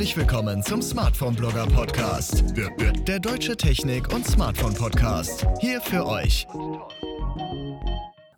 Herzlich willkommen zum Smartphone Blogger Podcast. Der, deutsche Technik- und Smartphone Podcast. Hier für euch.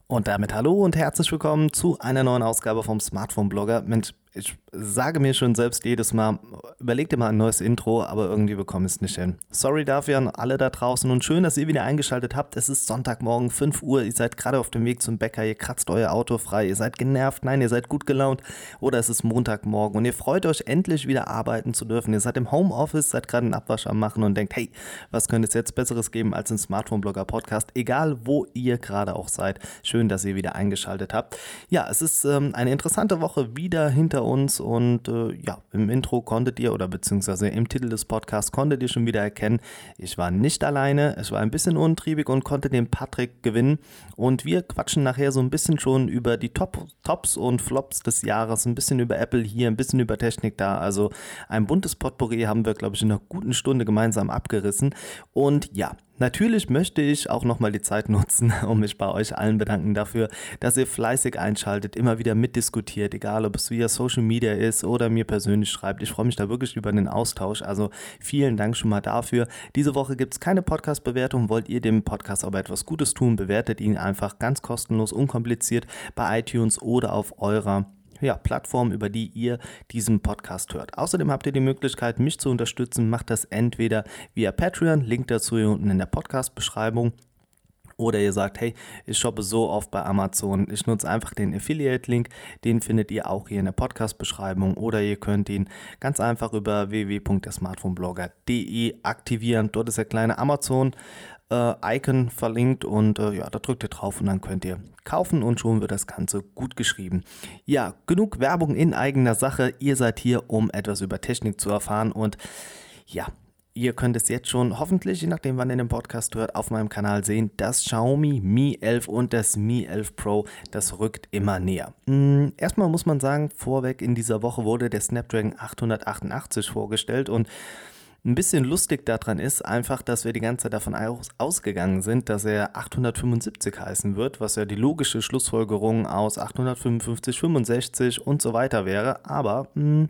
Und damit hallo und herzlich willkommen zu einer neuen Ausgabe vom Smartphone Blogger. Mensch, ich sage mir schon selbst jedes Mal, überleg dir mal ein neues Intro, aber irgendwie bekomme ich es nicht hin. Sorry dafür an alle da draußen und schön, dass ihr wieder eingeschaltet habt. Es ist Sonntagmorgen, 5 Uhr, ihr seid gerade auf dem Weg zum Bäcker, ihr kratzt euer Auto frei, ihr seid genervt, nein, ihr seid gut gelaunt oder es ist Montagmorgen und ihr freut euch endlich wieder arbeiten zu dürfen. Ihr seid im Homeoffice, seid gerade einen Abwasch am machen und denkt, hey, was könnte es jetzt Besseres geben als ein Smartphone-Blogger-Podcast, egal wo ihr gerade auch seid. Schön, dass ihr wieder eingeschaltet habt. Ja, es ist ähm, eine interessante Woche wieder hinter uns und äh, ja, im Intro konntet ihr oder beziehungsweise im Titel des Podcasts konntet ihr schon wieder erkennen, ich war nicht alleine, es war ein bisschen untriebig und konnte den Patrick gewinnen. Und wir quatschen nachher so ein bisschen schon über die Top, Tops und Flops des Jahres, ein bisschen über Apple hier, ein bisschen über Technik da, also ein buntes Potpourri haben wir glaube ich in einer guten Stunde gemeinsam abgerissen. Und ja, Natürlich möchte ich auch nochmal die Zeit nutzen, um mich bei euch allen bedanken dafür, dass ihr fleißig einschaltet, immer wieder mitdiskutiert, egal ob es via Social Media ist oder mir persönlich schreibt. Ich freue mich da wirklich über den Austausch. Also vielen Dank schon mal dafür. Diese Woche gibt es keine Podcast-Bewertung. Wollt ihr dem Podcast aber etwas Gutes tun, bewertet ihn einfach ganz kostenlos, unkompliziert bei iTunes oder auf eurer ja, Plattform, über die ihr diesen Podcast hört. Außerdem habt ihr die Möglichkeit, mich zu unterstützen. Macht das entweder via Patreon, Link dazu hier unten in der Podcast-Beschreibung. Oder ihr sagt, hey, ich shoppe so oft bei Amazon. Ich nutze einfach den Affiliate-Link. Den findet ihr auch hier in der Podcast-Beschreibung. Oder ihr könnt ihn ganz einfach über www.smartphoneblogger.de aktivieren. Dort ist der kleine Amazon äh, Icon verlinkt und äh, ja, da drückt ihr drauf und dann könnt ihr kaufen und schon wird das Ganze gut geschrieben. Ja, genug Werbung in eigener Sache. Ihr seid hier, um etwas über Technik zu erfahren und ja, Ihr könnt es jetzt schon hoffentlich, je nachdem wann ihr den Podcast hört, auf meinem Kanal sehen. Das Xiaomi Mi 11 und das Mi 11 Pro, das rückt immer näher. Hm, erstmal muss man sagen, vorweg in dieser Woche wurde der Snapdragon 888 vorgestellt und ein bisschen lustig daran ist einfach, dass wir die ganze Zeit davon aus, ausgegangen sind, dass er 875 heißen wird, was ja die logische Schlussfolgerung aus 855, 65 und so weiter wäre. Aber mh, hm,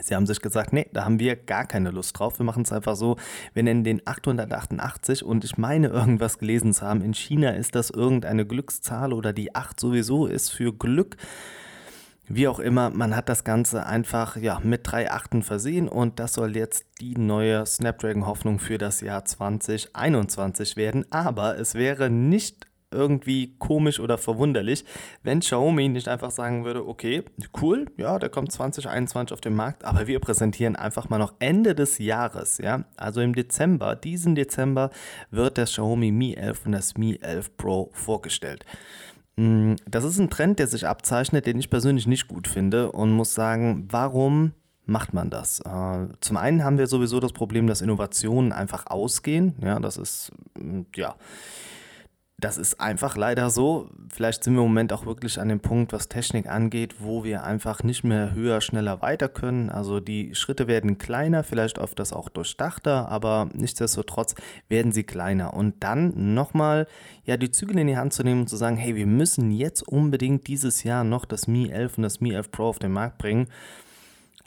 Sie haben sich gesagt, nee, da haben wir gar keine Lust drauf. Wir machen es einfach so, wir nennen den 888 und ich meine irgendwas gelesen zu haben. In China ist das irgendeine Glückszahl oder die 8 sowieso ist für Glück. Wie auch immer, man hat das Ganze einfach ja, mit drei Achten versehen und das soll jetzt die neue Snapdragon-Hoffnung für das Jahr 2021 werden. Aber es wäre nicht irgendwie komisch oder verwunderlich, wenn Xiaomi nicht einfach sagen würde, okay, cool, ja, der kommt 2021 auf den Markt, aber wir präsentieren einfach mal noch Ende des Jahres, ja, also im Dezember, diesen Dezember wird das Xiaomi Mi 11 und das Mi 11 Pro vorgestellt. Mm, das ist ein Trend, der sich abzeichnet, den ich persönlich nicht gut finde und muss sagen, warum macht man das? Äh, zum einen haben wir sowieso das Problem, dass Innovationen einfach ausgehen. Ja, das ist, mm, ja, das ist einfach leider so. Vielleicht sind wir im Moment auch wirklich an dem Punkt, was Technik angeht, wo wir einfach nicht mehr höher, schneller weiter können. Also die Schritte werden kleiner, vielleicht oft das auch durchdachter, aber nichtsdestotrotz werden sie kleiner. Und dann nochmal, ja, die Zügel in die Hand zu nehmen und zu sagen, hey, wir müssen jetzt unbedingt dieses Jahr noch das Mi 11 und das Mi 11 Pro auf den Markt bringen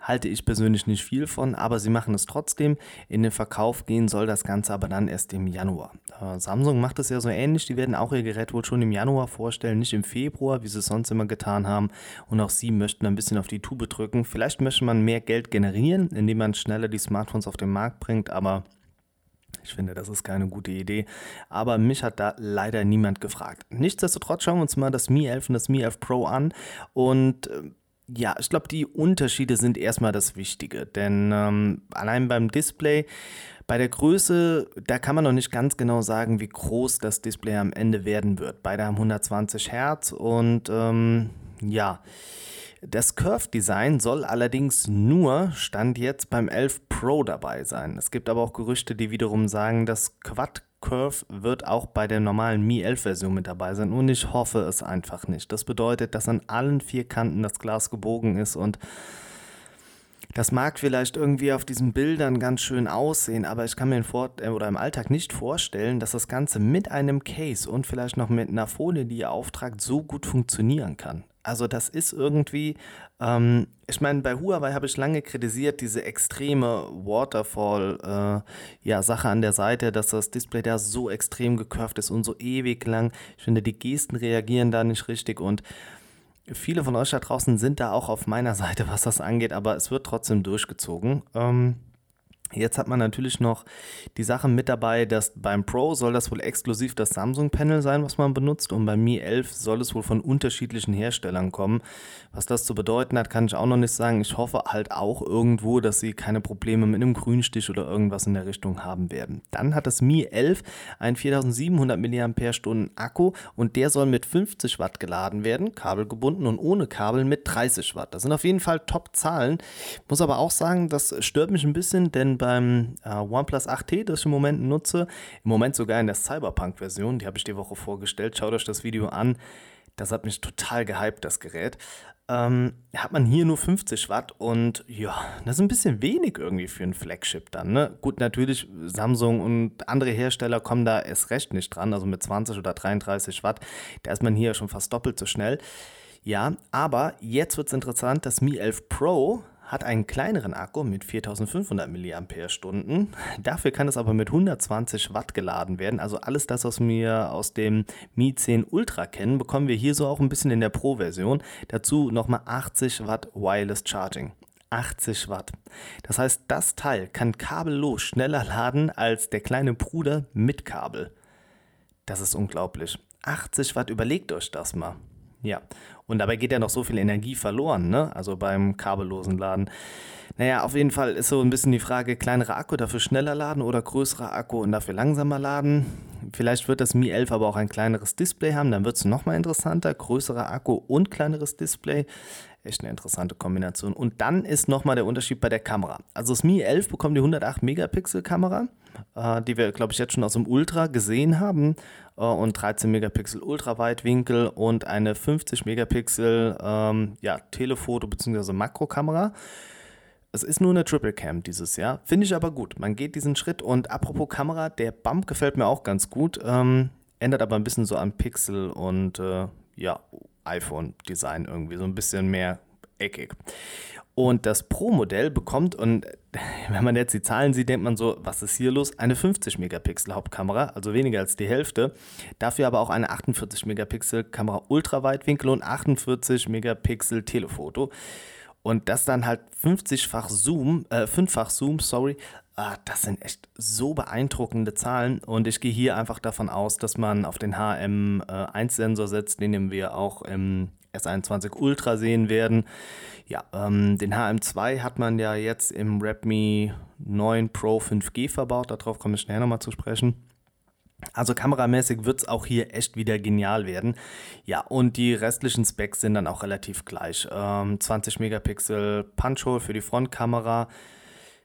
halte ich persönlich nicht viel von, aber sie machen es trotzdem. In den Verkauf gehen soll das Ganze aber dann erst im Januar. Äh, Samsung macht es ja so ähnlich, die werden auch ihr Gerät wohl schon im Januar vorstellen, nicht im Februar, wie sie es sonst immer getan haben. Und auch sie möchten ein bisschen auf die Tube drücken. Vielleicht möchte man mehr Geld generieren, indem man schneller die Smartphones auf den Markt bringt, aber ich finde, das ist keine gute Idee. Aber mich hat da leider niemand gefragt. Nichtsdestotrotz schauen wir uns mal das Mi 11 und das Mi 11 Pro an. Und äh, ja, ich glaube, die Unterschiede sind erstmal das Wichtige, denn ähm, allein beim Display, bei der Größe, da kann man noch nicht ganz genau sagen, wie groß das Display am Ende werden wird. Beide haben 120 Hertz und ähm, ja, das Curve Design soll allerdings nur Stand jetzt beim 11 Pro dabei sein. Es gibt aber auch Gerüchte, die wiederum sagen, das Quad Curve wird auch bei der normalen Mi 11 Version mit dabei sein und ich hoffe es einfach nicht. Das bedeutet, dass an allen vier Kanten das Glas gebogen ist und das mag vielleicht irgendwie auf diesen Bildern ganz schön aussehen, aber ich kann mir Vor äh, oder im Alltag nicht vorstellen, dass das Ganze mit einem Case und vielleicht noch mit einer Folie, die ihr auftragt, so gut funktionieren kann. Also das ist irgendwie, ähm, ich meine, bei Huawei habe ich lange kritisiert, diese extreme Waterfall-Sache äh, ja, an der Seite, dass das Display da so extrem gekurvt ist und so ewig lang. Ich finde, die Gesten reagieren da nicht richtig und viele von euch da draußen sind da auch auf meiner Seite, was das angeht, aber es wird trotzdem durchgezogen. Ähm, Jetzt hat man natürlich noch die Sache mit dabei, dass beim Pro soll das wohl exklusiv das Samsung-Panel sein, was man benutzt. Und beim Mi 11 soll es wohl von unterschiedlichen Herstellern kommen. Was das zu bedeuten hat, kann ich auch noch nicht sagen. Ich hoffe halt auch irgendwo, dass sie keine Probleme mit einem Grünstich oder irgendwas in der Richtung haben werden. Dann hat das Mi 11 einen 4700 mAh Akku und der soll mit 50 Watt geladen werden, kabelgebunden und ohne Kabel mit 30 Watt. Das sind auf jeden Fall Top-Zahlen. Muss aber auch sagen, das stört mich ein bisschen, denn beim äh, OnePlus 8T, das ich im Moment nutze. Im Moment sogar in der Cyberpunk-Version, die habe ich die Woche vorgestellt. Schaut euch das Video an. Das hat mich total gehypt, das Gerät. Ähm, hat man hier nur 50 Watt und ja, das ist ein bisschen wenig irgendwie für ein Flagship dann. Ne? Gut, natürlich, Samsung und andere Hersteller kommen da erst recht nicht dran, also mit 20 oder 33 Watt. Da ist man hier schon fast doppelt so schnell. Ja, aber jetzt wird es interessant, das Mi 11 Pro hat einen kleineren Akku mit 4500 mAh. Dafür kann es aber mit 120 Watt geladen werden. Also alles das, was wir aus dem Mi 10 Ultra kennen, bekommen wir hier so auch ein bisschen in der Pro-Version. Dazu nochmal 80 Watt Wireless Charging. 80 Watt. Das heißt, das Teil kann kabellos schneller laden als der kleine Bruder mit Kabel. Das ist unglaublich. 80 Watt, überlegt euch das mal. Ja, und dabei geht ja noch so viel Energie verloren, ne? Also beim kabellosen Laden. Naja, auf jeden Fall ist so ein bisschen die Frage, kleinerer Akku dafür schneller laden oder größerer Akku und dafür langsamer laden. Vielleicht wird das Mi 11 aber auch ein kleineres Display haben, dann wird es nochmal interessanter. Größerer Akku und kleineres Display. Echt eine interessante Kombination. Und dann ist nochmal der Unterschied bei der Kamera. Also das Mi 11 bekommt die 108 Megapixel Kamera, äh, die wir, glaube ich, jetzt schon aus dem Ultra gesehen haben. Äh, und 13 Megapixel Ultraweitwinkel und eine 50 Megapixel ähm, ja, Telefoto bzw. Makrokamera. Es ist nur eine Triple Cam dieses Jahr. Finde ich aber gut. Man geht diesen Schritt. Und apropos Kamera, der Bump gefällt mir auch ganz gut. Ähm, ändert aber ein bisschen so an Pixel und äh, ja, iPhone-Design irgendwie, so ein bisschen mehr eckig. Und das Pro-Modell bekommt, und wenn man jetzt die Zahlen sieht, denkt man so, was ist hier los? Eine 50 Megapixel Hauptkamera, also weniger als die Hälfte. Dafür aber auch eine 48 Megapixel Kamera Ultraweitwinkel und 48 Megapixel Telefoto. Und das dann halt 50-fach Zoom, äh, 5-fach Zoom, sorry, Ah, das sind echt so beeindruckende Zahlen und ich gehe hier einfach davon aus, dass man auf den HM1-Sensor setzt, den wir auch im S21 Ultra sehen werden. Ja, ähm, den HM2 hat man ja jetzt im Redmi 9 Pro 5G verbaut, darauf komme ich schnell nochmal zu sprechen. Also kameramäßig wird es auch hier echt wieder genial werden. Ja, und die restlichen Specs sind dann auch relativ gleich. Ähm, 20 Megapixel Punch-Hole für die Frontkamera,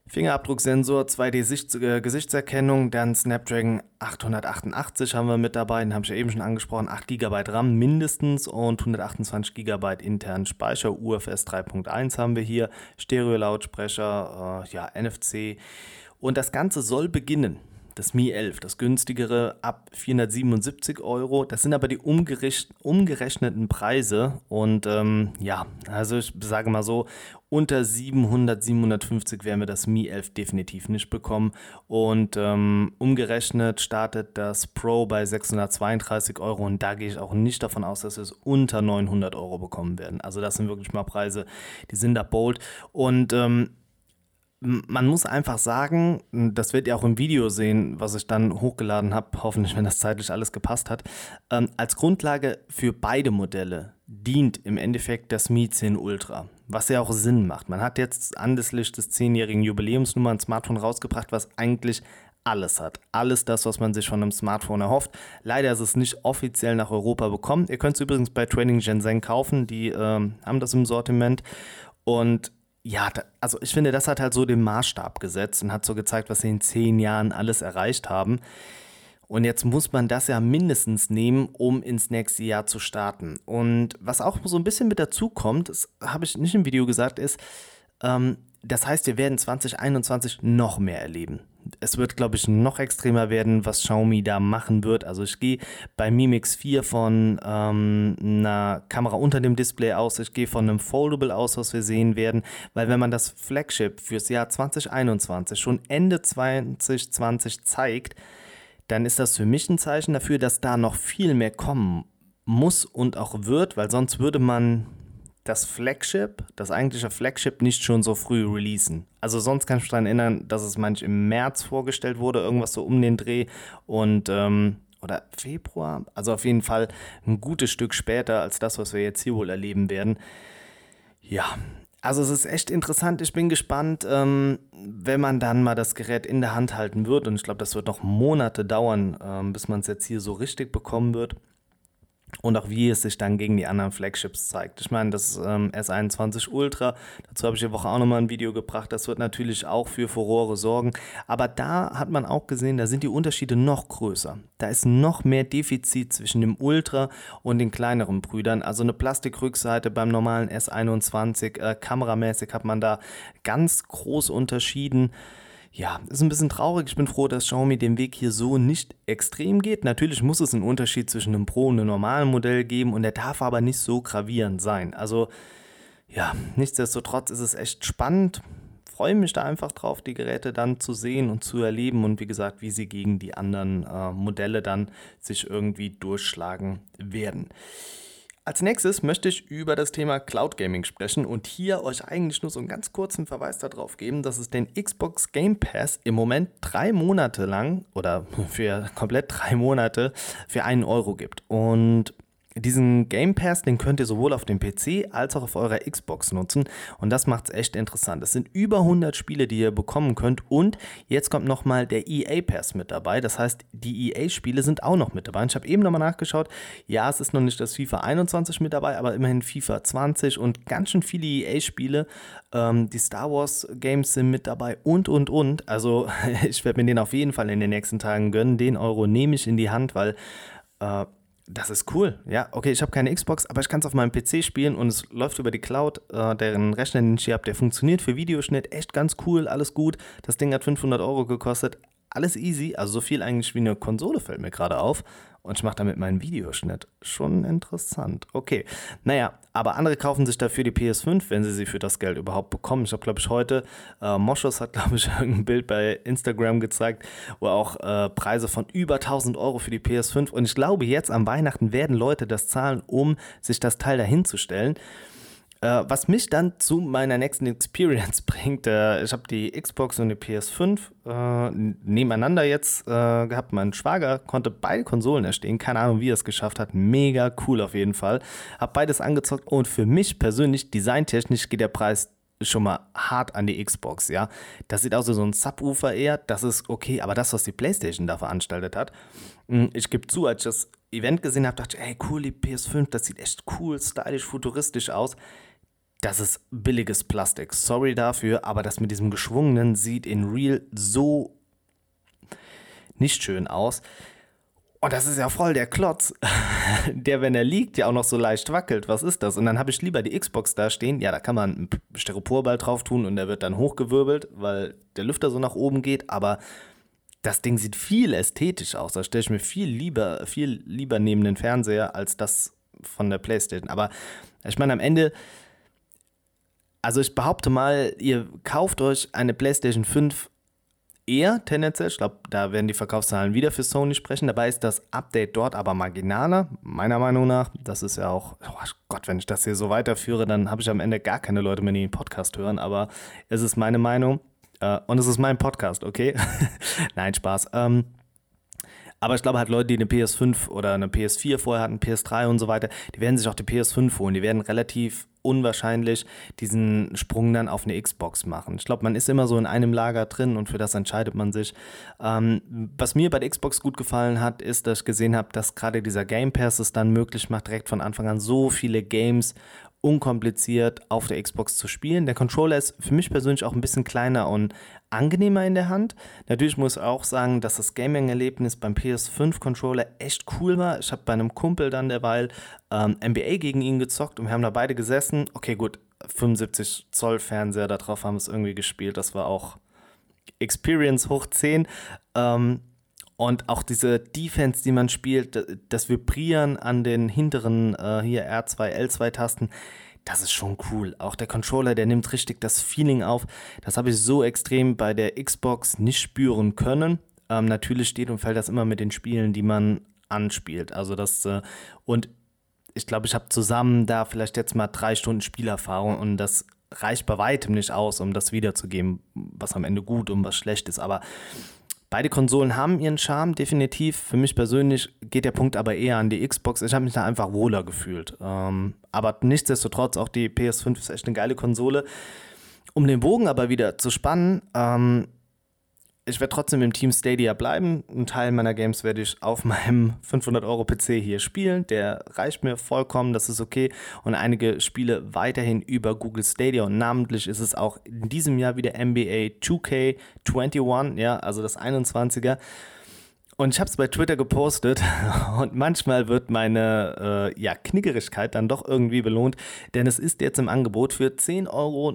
Fingerabdrucksensor, 2D-Gesichtserkennung, dann Snapdragon 888 haben wir mit dabei, den habe ich ja eben schon angesprochen, 8 GB RAM mindestens und 128 GB internen Speicher, UFS 3.1 haben wir hier, Stereo-Lautsprecher, äh, ja, NFC und das Ganze soll beginnen das Mi 11, das günstigere ab 477 Euro. Das sind aber die umgerechneten Preise. Und ähm, ja, also ich sage mal so, unter 700, 750 werden wir das Mi 11 definitiv nicht bekommen. Und ähm, umgerechnet startet das Pro bei 632 Euro. Und da gehe ich auch nicht davon aus, dass wir es unter 900 Euro bekommen werden. Also das sind wirklich mal Preise, die sind da bold. Und ähm, man muss einfach sagen, das werdet ihr auch im Video sehen, was ich dann hochgeladen habe, hoffentlich, wenn das zeitlich alles gepasst hat. Ähm, als Grundlage für beide Modelle dient im Endeffekt das Mi 10 Ultra, was ja auch Sinn macht. Man hat jetzt anlässlich des 10-jährigen Jubiläums nun ein Smartphone rausgebracht, was eigentlich alles hat. Alles das, was man sich von einem Smartphone erhofft. Leider ist es nicht offiziell nach Europa bekommen. Ihr könnt es übrigens bei Training Shenzhen kaufen, die ähm, haben das im Sortiment. Und ja, da, also ich finde, das hat halt so den Maßstab gesetzt und hat so gezeigt, was sie in zehn Jahren alles erreicht haben. Und jetzt muss man das ja mindestens nehmen, um ins nächste Jahr zu starten. Und was auch so ein bisschen mit dazu kommt, das habe ich nicht im Video gesagt, ist, ähm, das heißt, wir werden 2021 noch mehr erleben. Es wird, glaube ich, noch extremer werden, was Xiaomi da machen wird. Also ich gehe bei Mi Mix 4 von ähm, einer Kamera unter dem Display aus, ich gehe von einem Foldable aus, was wir sehen werden, weil wenn man das Flagship fürs Jahr 2021 schon Ende 2020 zeigt, dann ist das für mich ein Zeichen dafür, dass da noch viel mehr kommen muss und auch wird, weil sonst würde man das Flagship, das eigentliche Flagship, nicht schon so früh releasen. Also sonst kann ich mich daran erinnern, dass es manchmal im März vorgestellt wurde, irgendwas so um den Dreh und ähm, oder Februar, also auf jeden Fall ein gutes Stück später als das, was wir jetzt hier wohl erleben werden. Ja, also es ist echt interessant. Ich bin gespannt, ähm, wenn man dann mal das Gerät in der Hand halten wird. Und ich glaube, das wird noch Monate dauern, ähm, bis man es jetzt hier so richtig bekommen wird und auch wie es sich dann gegen die anderen Flagships zeigt. Ich meine, das ähm, S21 Ultra, dazu habe ich die Woche auch nochmal ein Video gebracht, das wird natürlich auch für Furore sorgen, aber da hat man auch gesehen, da sind die Unterschiede noch größer. Da ist noch mehr Defizit zwischen dem Ultra und den kleineren Brüdern, also eine Plastikrückseite beim normalen S21, äh, kameramäßig hat man da ganz groß unterschieden ja, ist ein bisschen traurig. Ich bin froh, dass Xiaomi den Weg hier so nicht extrem geht. Natürlich muss es einen Unterschied zwischen einem Pro und einem normalen Modell geben und der darf aber nicht so gravierend sein. Also ja, nichtsdestotrotz ist es echt spannend. Freue mich da einfach drauf, die Geräte dann zu sehen und zu erleben und wie gesagt, wie sie gegen die anderen äh, Modelle dann sich irgendwie durchschlagen werden. Als nächstes möchte ich über das Thema Cloud Gaming sprechen und hier euch eigentlich nur so einen ganz kurzen Verweis darauf geben, dass es den Xbox Game Pass im Moment drei Monate lang oder für komplett drei Monate für einen Euro gibt. Und diesen Game Pass, den könnt ihr sowohl auf dem PC als auch auf eurer Xbox nutzen und das macht es echt interessant. Es sind über 100 Spiele, die ihr bekommen könnt und jetzt kommt nochmal der EA Pass mit dabei. Das heißt, die EA-Spiele sind auch noch mit dabei. Ich habe eben nochmal nachgeschaut, ja, es ist noch nicht das FIFA 21 mit dabei, aber immerhin FIFA 20 und ganz schön viele EA-Spiele. Ähm, die Star Wars Games sind mit dabei und, und, und. Also ich werde mir den auf jeden Fall in den nächsten Tagen gönnen. Den Euro nehme ich in die Hand, weil äh, das ist cool. Ja, okay, ich habe keine Xbox, aber ich kann es auf meinem PC spielen und es läuft über die Cloud. Äh, deren Rechner, den ich hier habe, der funktioniert für Videoschnitt. Echt ganz cool, alles gut. Das Ding hat 500 Euro gekostet. Alles easy, also so viel eigentlich wie eine Konsole fällt mir gerade auf und ich mache damit meinen Videoschnitt. Schon interessant. Okay, naja, aber andere kaufen sich dafür die PS5, wenn sie sie für das Geld überhaupt bekommen. Ich habe, glaube ich, heute, äh, Moschus hat, glaube ich, ein Bild bei Instagram gezeigt, wo auch äh, Preise von über 1000 Euro für die PS5 und ich glaube, jetzt am Weihnachten werden Leute das zahlen, um sich das Teil dahin zu stellen. Äh, was mich dann zu meiner nächsten Experience bringt, äh, ich habe die Xbox und die PS5 äh, nebeneinander jetzt äh, gehabt. Mein Schwager konnte beide Konsolen erstehen. Keine Ahnung, wie er es geschafft hat. Mega cool auf jeden Fall. Hab beides angezockt und für mich persönlich, designtechnisch, geht der Preis schon mal hart an die Xbox, ja. Das sieht aus wie so ein Subwoofer eher, das ist okay, aber das, was die Playstation da veranstaltet hat, hm, ich gebe zu, als ich das Event gesehen habe, dachte ich, ey, cool, die PS5, das sieht echt cool, stylisch, futuristisch aus das ist billiges Plastik. Sorry dafür, aber das mit diesem geschwungenen sieht in Real so nicht schön aus. Und das ist ja voll der Klotz, der, wenn er liegt, ja auch noch so leicht wackelt. Was ist das? Und dann habe ich lieber die Xbox da stehen. Ja, da kann man einen Styroporball drauf tun und der wird dann hochgewirbelt, weil der Lüfter so nach oben geht. Aber das Ding sieht viel ästhetisch aus. Da stelle ich mir viel lieber, viel lieber neben den Fernseher als das von der PlayStation. Aber ich meine, am Ende also ich behaupte mal, ihr kauft euch eine PlayStation 5 eher tendenziell. Ich glaube, da werden die Verkaufszahlen wieder für Sony sprechen. Dabei ist das Update dort aber marginaler, meiner Meinung nach. Das ist ja auch, oh Gott, wenn ich das hier so weiterführe, dann habe ich am Ende gar keine Leute mehr, die den Podcast hören. Aber es ist meine Meinung äh, und es ist mein Podcast, okay? Nein, Spaß. Ähm, aber ich glaube halt Leute, die eine PS5 oder eine PS4 vorher hatten, PS3 und so weiter, die werden sich auch die PS5 holen. Die werden relativ unwahrscheinlich diesen Sprung dann auf eine Xbox machen. Ich glaube, man ist immer so in einem Lager drin und für das entscheidet man sich. Ähm, was mir bei der Xbox gut gefallen hat, ist, dass ich gesehen habe, dass gerade dieser Game Pass es dann möglich macht, direkt von Anfang an so viele Games unkompliziert auf der Xbox zu spielen. Der Controller ist für mich persönlich auch ein bisschen kleiner und angenehmer in der Hand. Natürlich muss ich auch sagen, dass das Gaming-Erlebnis beim PS5-Controller echt cool war. Ich habe bei einem Kumpel dann derweil ähm, NBA gegen ihn gezockt und wir haben da beide gesessen. Okay, gut, 75 Zoll Fernseher, darauf haben wir es irgendwie gespielt. Das war auch Experience hoch 10. Ähm, und auch diese Defense, die man spielt, das Vibrieren an den hinteren äh, hier R2, L2-Tasten, das ist schon cool. Auch der Controller, der nimmt richtig das Feeling auf. Das habe ich so extrem bei der Xbox nicht spüren können. Ähm, natürlich steht und fällt das immer mit den Spielen, die man anspielt. Also das äh, und ich glaube, ich habe zusammen da vielleicht jetzt mal drei Stunden Spielerfahrung und das reicht bei weitem nicht aus, um das wiederzugeben, was am Ende gut und was schlecht ist. Aber beide Konsolen haben ihren Charme, definitiv. Für mich persönlich geht der Punkt aber eher an die Xbox. Ich habe mich da einfach wohler gefühlt. Ähm, aber nichtsdestotrotz, auch die PS5 ist echt eine geile Konsole. Um den Bogen aber wieder zu spannen, ähm, ich werde trotzdem im Team Stadia bleiben. Ein Teil meiner Games werde ich auf meinem 500 Euro PC hier spielen. Der reicht mir vollkommen, das ist okay. Und einige Spiele weiterhin über Google Stadia. Und namentlich ist es auch in diesem Jahr wieder NBA 2K21, ja, also das 21er. Und ich habe es bei Twitter gepostet und manchmal wird meine äh, ja, Knickerigkeit dann doch irgendwie belohnt, denn es ist jetzt im Angebot für 10,79 Euro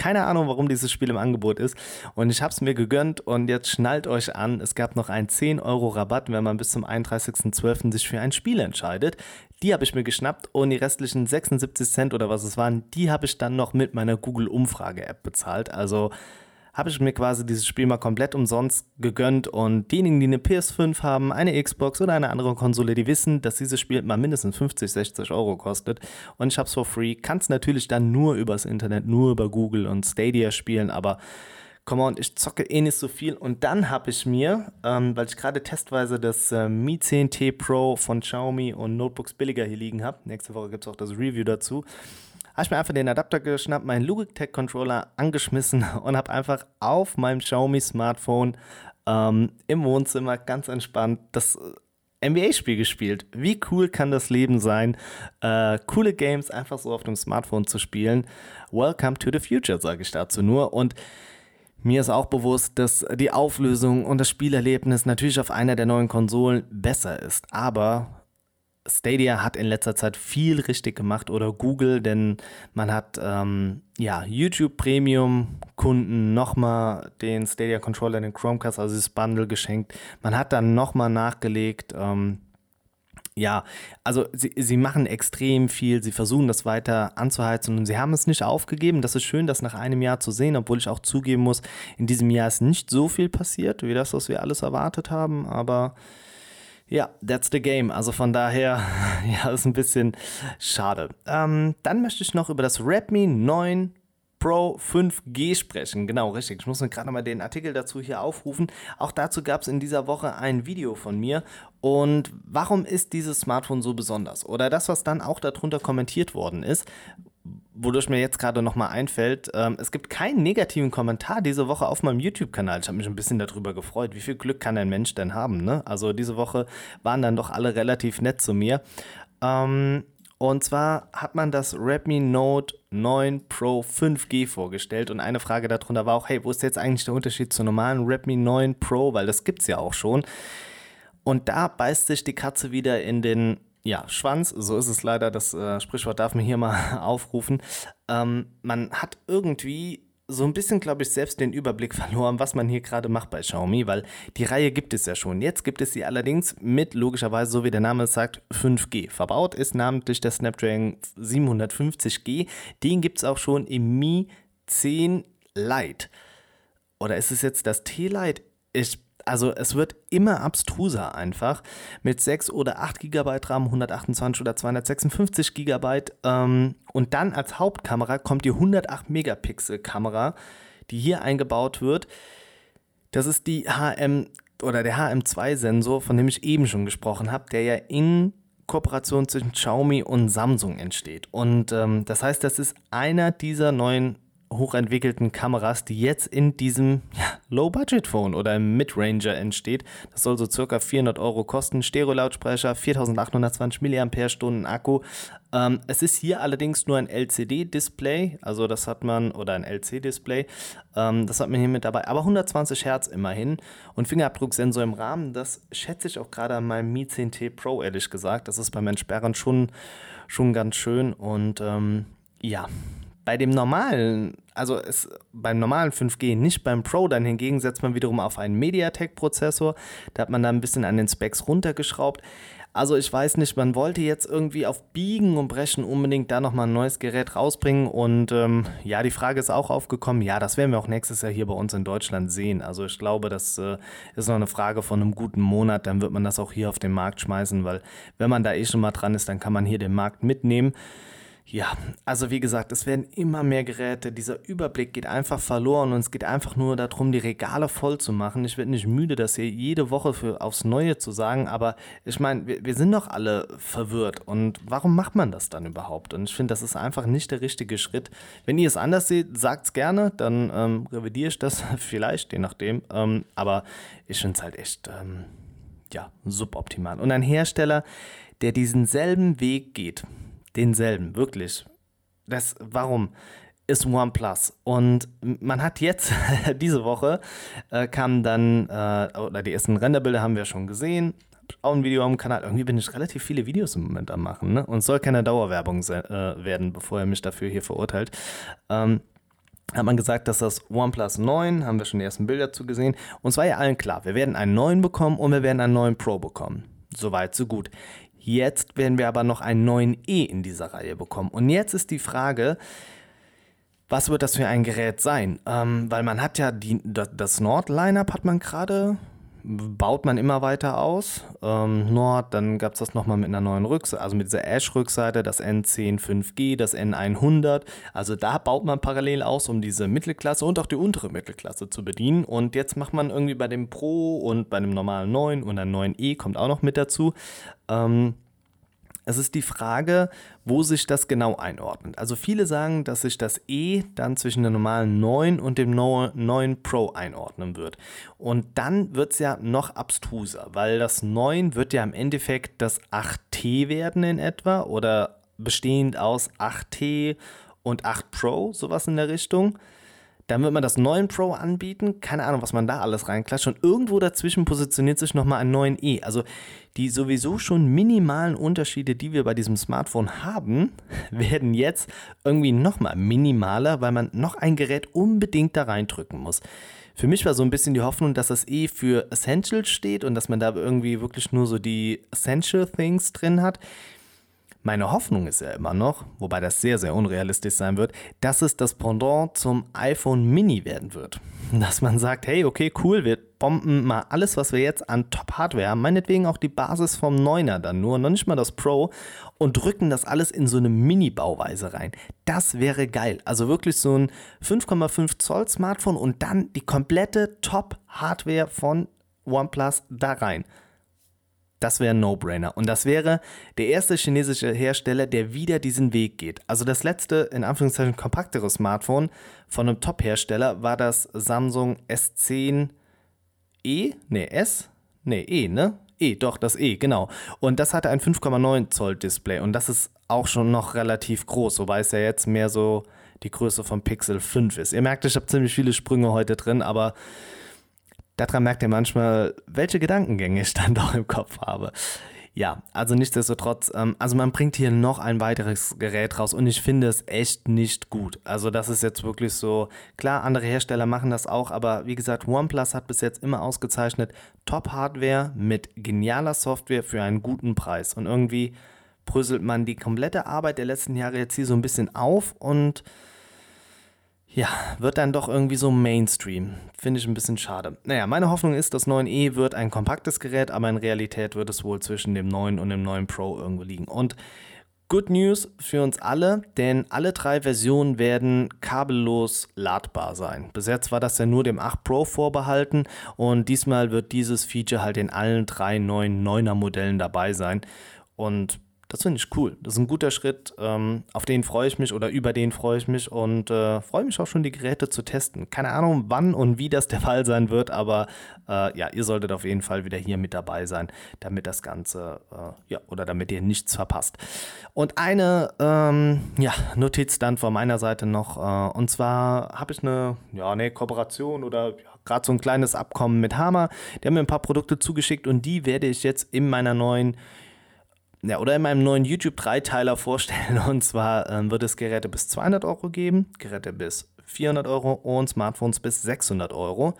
keine Ahnung, warum dieses Spiel im Angebot ist. Und ich habe es mir gegönnt und jetzt schnallt euch an. Es gab noch einen 10 Euro Rabatt, wenn man bis zum 31.12. sich für ein Spiel entscheidet. Die habe ich mir geschnappt und die restlichen 76 Cent oder was es waren, die habe ich dann noch mit meiner Google Umfrage App bezahlt. Also habe ich mir quasi dieses Spiel mal komplett umsonst gegönnt. Und diejenigen, die eine PS5 haben, eine Xbox oder eine andere Konsole, die wissen, dass dieses Spiel mal mindestens 50, 60 Euro kostet. Und ich habe es for free, kann es natürlich dann nur übers Internet, nur über Google und Stadia spielen, aber come on, ich zocke eh nicht so viel. Und dann habe ich mir, ähm, weil ich gerade testweise das äh, Mi 10T Pro von Xiaomi und Notebooks billiger hier liegen habe, nächste Woche gibt es auch das Review dazu, habe ich mir einfach den Adapter geschnappt, meinen Logitech Controller angeschmissen und habe einfach auf meinem Xiaomi Smartphone ähm, im Wohnzimmer ganz entspannt das äh, NBA-Spiel gespielt. Wie cool kann das Leben sein, äh, coole Games einfach so auf dem Smartphone zu spielen? Welcome to the future, sage ich dazu nur. Und mir ist auch bewusst, dass die Auflösung und das Spielerlebnis natürlich auf einer der neuen Konsolen besser ist. Aber Stadia hat in letzter Zeit viel richtig gemacht oder Google, denn man hat ähm, ja YouTube Premium Kunden nochmal den Stadia Controller, den Chromecast, also das Bundle geschenkt. Man hat dann nochmal nachgelegt. Ähm, ja, also sie, sie machen extrem viel, sie versuchen das weiter anzuheizen und sie haben es nicht aufgegeben. Das ist schön, das nach einem Jahr zu sehen, obwohl ich auch zugeben muss, in diesem Jahr ist nicht so viel passiert, wie das, was wir alles erwartet haben, aber ja, that's the game. Also von daher, ja, ist ein bisschen schade. Ähm, dann möchte ich noch über das Redmi 9 Pro 5G sprechen. Genau, richtig. Ich muss mir gerade nochmal den Artikel dazu hier aufrufen. Auch dazu gab es in dieser Woche ein Video von mir. Und warum ist dieses Smartphone so besonders? Oder das, was dann auch darunter kommentiert worden ist, wodurch mir jetzt gerade nochmal einfällt, ähm, es gibt keinen negativen Kommentar diese Woche auf meinem YouTube-Kanal. Ich habe mich ein bisschen darüber gefreut. Wie viel Glück kann ein Mensch denn haben? Ne? Also diese Woche waren dann doch alle relativ nett zu mir. Ähm, und zwar hat man das Redmi Note 9 Pro 5G vorgestellt und eine Frage darunter war auch, hey, wo ist jetzt eigentlich der Unterschied zur normalen Redmi 9 Pro? Weil das gibt es ja auch schon. Und da beißt sich die Katze wieder in den ja, Schwanz, so ist es leider, das äh, Sprichwort darf man hier mal aufrufen. Ähm, man hat irgendwie so ein bisschen, glaube ich, selbst den Überblick verloren, was man hier gerade macht bei Xiaomi, weil die Reihe gibt es ja schon. Jetzt gibt es sie allerdings mit, logischerweise, so wie der Name es sagt, 5G. Verbaut ist namentlich der Snapdragon 750G. Den gibt es auch schon im Mi 10 Lite. Oder ist es jetzt das T-Lite? Ich also es wird immer abstruser einfach. Mit 6 oder 8 GB RAM, 128 oder 256 GB. Ähm, und dann als Hauptkamera kommt die 108 Megapixel Kamera, die hier eingebaut wird. Das ist die HM oder der HM2-Sensor, von dem ich eben schon gesprochen habe, der ja in Kooperation zwischen Xiaomi und Samsung entsteht. Und ähm, das heißt, das ist einer dieser neuen hochentwickelten Kameras, die jetzt in diesem ja, Low-Budget-Phone oder im Mid-Ranger entsteht. Das soll so circa 400 Euro kosten. Stereo-Lautsprecher, 4820 mAh Akku. Ähm, es ist hier allerdings nur ein LCD-Display, also das hat man, oder ein LC-Display, ähm, das hat man hier mit dabei, aber 120 Hertz immerhin und Fingerabdrucksensor im Rahmen, das schätze ich auch gerade an meinem Mi 10T Pro, ehrlich gesagt. Das ist beim Entsperren schon, schon ganz schön und ähm, ja, bei dem normalen, also es, beim normalen 5G, nicht beim Pro, dann hingegen setzt man wiederum auf einen MediaTek-Prozessor. Da hat man da ein bisschen an den Specs runtergeschraubt. Also ich weiß nicht, man wollte jetzt irgendwie auf Biegen und Brechen unbedingt da nochmal ein neues Gerät rausbringen. Und ähm, ja, die Frage ist auch aufgekommen, ja, das werden wir auch nächstes Jahr hier bei uns in Deutschland sehen. Also ich glaube, das äh, ist noch eine Frage von einem guten Monat. Dann wird man das auch hier auf den Markt schmeißen, weil wenn man da eh schon mal dran ist, dann kann man hier den Markt mitnehmen. Ja, also wie gesagt, es werden immer mehr Geräte. Dieser Überblick geht einfach verloren und es geht einfach nur darum, die Regale voll zu machen. Ich werde nicht müde, das hier jede Woche für aufs Neue zu sagen, aber ich meine, wir, wir sind doch alle verwirrt. Und warum macht man das dann überhaupt? Und ich finde, das ist einfach nicht der richtige Schritt. Wenn ihr es anders seht, sagt es gerne, dann ähm, revidiere ich das vielleicht, je nachdem. Ähm, aber ich finde es halt echt, ähm, ja, suboptimal. Und ein Hersteller, der diesen selben Weg geht, denselben, wirklich. Das, warum? Ist OnePlus. Und man hat jetzt, diese Woche, äh, kamen dann, äh, oder die ersten Renderbilder haben wir schon gesehen. Auch ein Video am Kanal. Irgendwie bin ich relativ viele Videos im Moment am machen. Ne? Und es soll keine Dauerwerbung äh, werden, bevor er mich dafür hier verurteilt. Ähm, hat man gesagt, dass das OnePlus 9, haben wir schon die ersten Bilder zu gesehen. Und es war ja allen klar, wir werden einen neuen bekommen und wir werden einen neuen Pro bekommen. Soweit, so gut. Jetzt werden wir aber noch einen neuen E in dieser Reihe bekommen. Und jetzt ist die Frage, was wird das für ein Gerät sein? Ähm, weil man hat ja die, das Nord-Lineup hat man gerade baut man immer weiter aus. Ähm, Nord, dann gab es das nochmal mit einer neuen Rückseite, also mit dieser Ash-Rückseite, das N10 5G, das N100. Also da baut man parallel aus, um diese Mittelklasse und auch die untere Mittelklasse zu bedienen. Und jetzt macht man irgendwie bei dem Pro und bei dem normalen 9 und einem 9e kommt auch noch mit dazu. Ähm, es ist die Frage, wo sich das genau einordnet. Also viele sagen, dass sich das E dann zwischen dem normalen 9 und dem 9 Pro einordnen wird. Und dann wird es ja noch abstruser, weil das 9 wird ja im Endeffekt das 8T werden in etwa oder bestehend aus 8T und 8 Pro, sowas in der Richtung. Dann wird man das 9 Pro anbieten. Keine Ahnung, was man da alles reinklatscht. Und irgendwo dazwischen positioniert sich nochmal ein 9e. Also die sowieso schon minimalen Unterschiede, die wir bei diesem Smartphone haben, werden jetzt irgendwie nochmal minimaler, weil man noch ein Gerät unbedingt da reindrücken muss. Für mich war so ein bisschen die Hoffnung, dass das E für Essentials steht und dass man da irgendwie wirklich nur so die Essential Things drin hat. Meine Hoffnung ist ja immer noch, wobei das sehr, sehr unrealistisch sein wird, dass es das Pendant zum iPhone Mini werden wird. Dass man sagt, hey, okay, cool, wir bomben mal alles, was wir jetzt an Top-Hardware haben, meinetwegen auch die Basis vom 9er dann nur, noch nicht mal das Pro, und drücken das alles in so eine Mini-Bauweise rein. Das wäre geil. Also wirklich so ein 5,5 Zoll Smartphone und dann die komplette Top-Hardware von OnePlus da rein. Das wäre ein No-Brainer. Und das wäre der erste chinesische Hersteller, der wieder diesen Weg geht. Also das letzte, in Anführungszeichen, kompaktere Smartphone von einem Top-Hersteller war das Samsung S10e? Ne, S? Ne, E, ne? E, doch, das E, genau. Und das hatte ein 5,9 Zoll Display und das ist auch schon noch relativ groß, wobei es ja jetzt mehr so die Größe vom Pixel 5 ist. Ihr merkt, ich habe ziemlich viele Sprünge heute drin, aber daran merkt ihr manchmal, welche Gedankengänge ich dann doch im Kopf habe. Ja, also nichtsdestotrotz, ähm, also man bringt hier noch ein weiteres Gerät raus und ich finde es echt nicht gut. Also das ist jetzt wirklich so, klar, andere Hersteller machen das auch, aber wie gesagt, OnePlus hat bis jetzt immer ausgezeichnet Top-Hardware mit genialer Software für einen guten Preis. Und irgendwie bröselt man die komplette Arbeit der letzten Jahre jetzt hier so ein bisschen auf und ja, wird dann doch irgendwie so Mainstream. Finde ich ein bisschen schade. Naja, meine Hoffnung ist, das 9e wird ein kompaktes Gerät, aber in Realität wird es wohl zwischen dem 9 und dem 9 Pro irgendwo liegen. Und Good News für uns alle, denn alle drei Versionen werden kabellos ladbar sein. Bis jetzt war das ja nur dem 8 Pro vorbehalten und diesmal wird dieses Feature halt in allen drei neuen 9er Modellen dabei sein. Und Das finde ich cool. Das ist ein guter Schritt. Ähm, auf den freue ich mich oder über den freue ich mich und äh, freue mich auch schon, die Geräte zu testen. Keine Ahnung, wann und wie das der Fall sein wird, aber äh, ja, ihr solltet auf jeden Fall wieder hier mit dabei sein, damit das Ganze, äh, ja, oder damit ihr nichts verpasst. Und eine ähm, ja, Notiz dann von meiner Seite noch, äh, und zwar habe ich eine, ja, eine Kooperation oder ja, gerade so ein kleines Abkommen mit Hammer. Die haben mir ein paar Produkte zugeschickt und die werde ich jetzt in meiner neuen ja, oder in meinem neuen YouTube-Dreiteiler vorstellen. Und zwar ähm, wird es Geräte bis 200 Euro geben, Geräte bis 400 Euro und Smartphones bis 600 Euro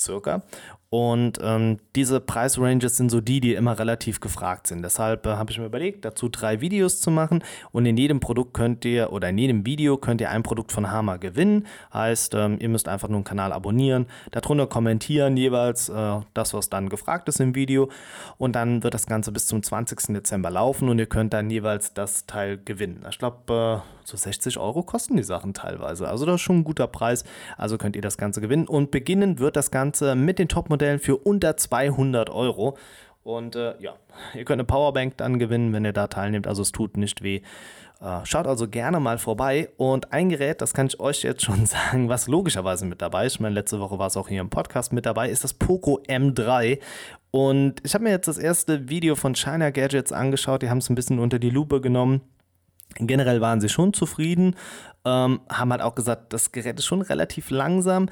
circa. Und ähm, diese Preisranges sind so die, die immer relativ gefragt sind. Deshalb äh, habe ich mir überlegt, dazu drei Videos zu machen. Und in jedem Produkt könnt ihr oder in jedem Video könnt ihr ein Produkt von Hammer gewinnen. Heißt, ähm, ihr müsst einfach nur einen Kanal abonnieren, darunter kommentieren jeweils äh, das, was dann gefragt ist im Video. Und dann wird das Ganze bis zum 20. Dezember laufen und ihr könnt dann jeweils das Teil gewinnen. Ich glaube, äh, so 60 Euro kosten die Sachen teilweise. Also das ist schon ein guter Preis. Also könnt ihr das Ganze gewinnen. Und beginnen wird das Ganze mit den Top-Modellen Modellen für unter 200 Euro. Und äh, ja, ihr könnt eine Powerbank dann gewinnen, wenn ihr da teilnehmt. Also es tut nicht weh. Äh, schaut also gerne mal vorbei. Und ein Gerät, das kann ich euch jetzt schon sagen, was logischerweise mit dabei ist. Ich meine, letzte Woche war es auch hier im Podcast mit dabei, ist das Poco M3. Und ich habe mir jetzt das erste Video von China Gadgets angeschaut. Die haben es ein bisschen unter die Lupe genommen. Generell waren sie schon zufrieden, ähm, haben halt auch gesagt, das Gerät ist schon relativ langsam.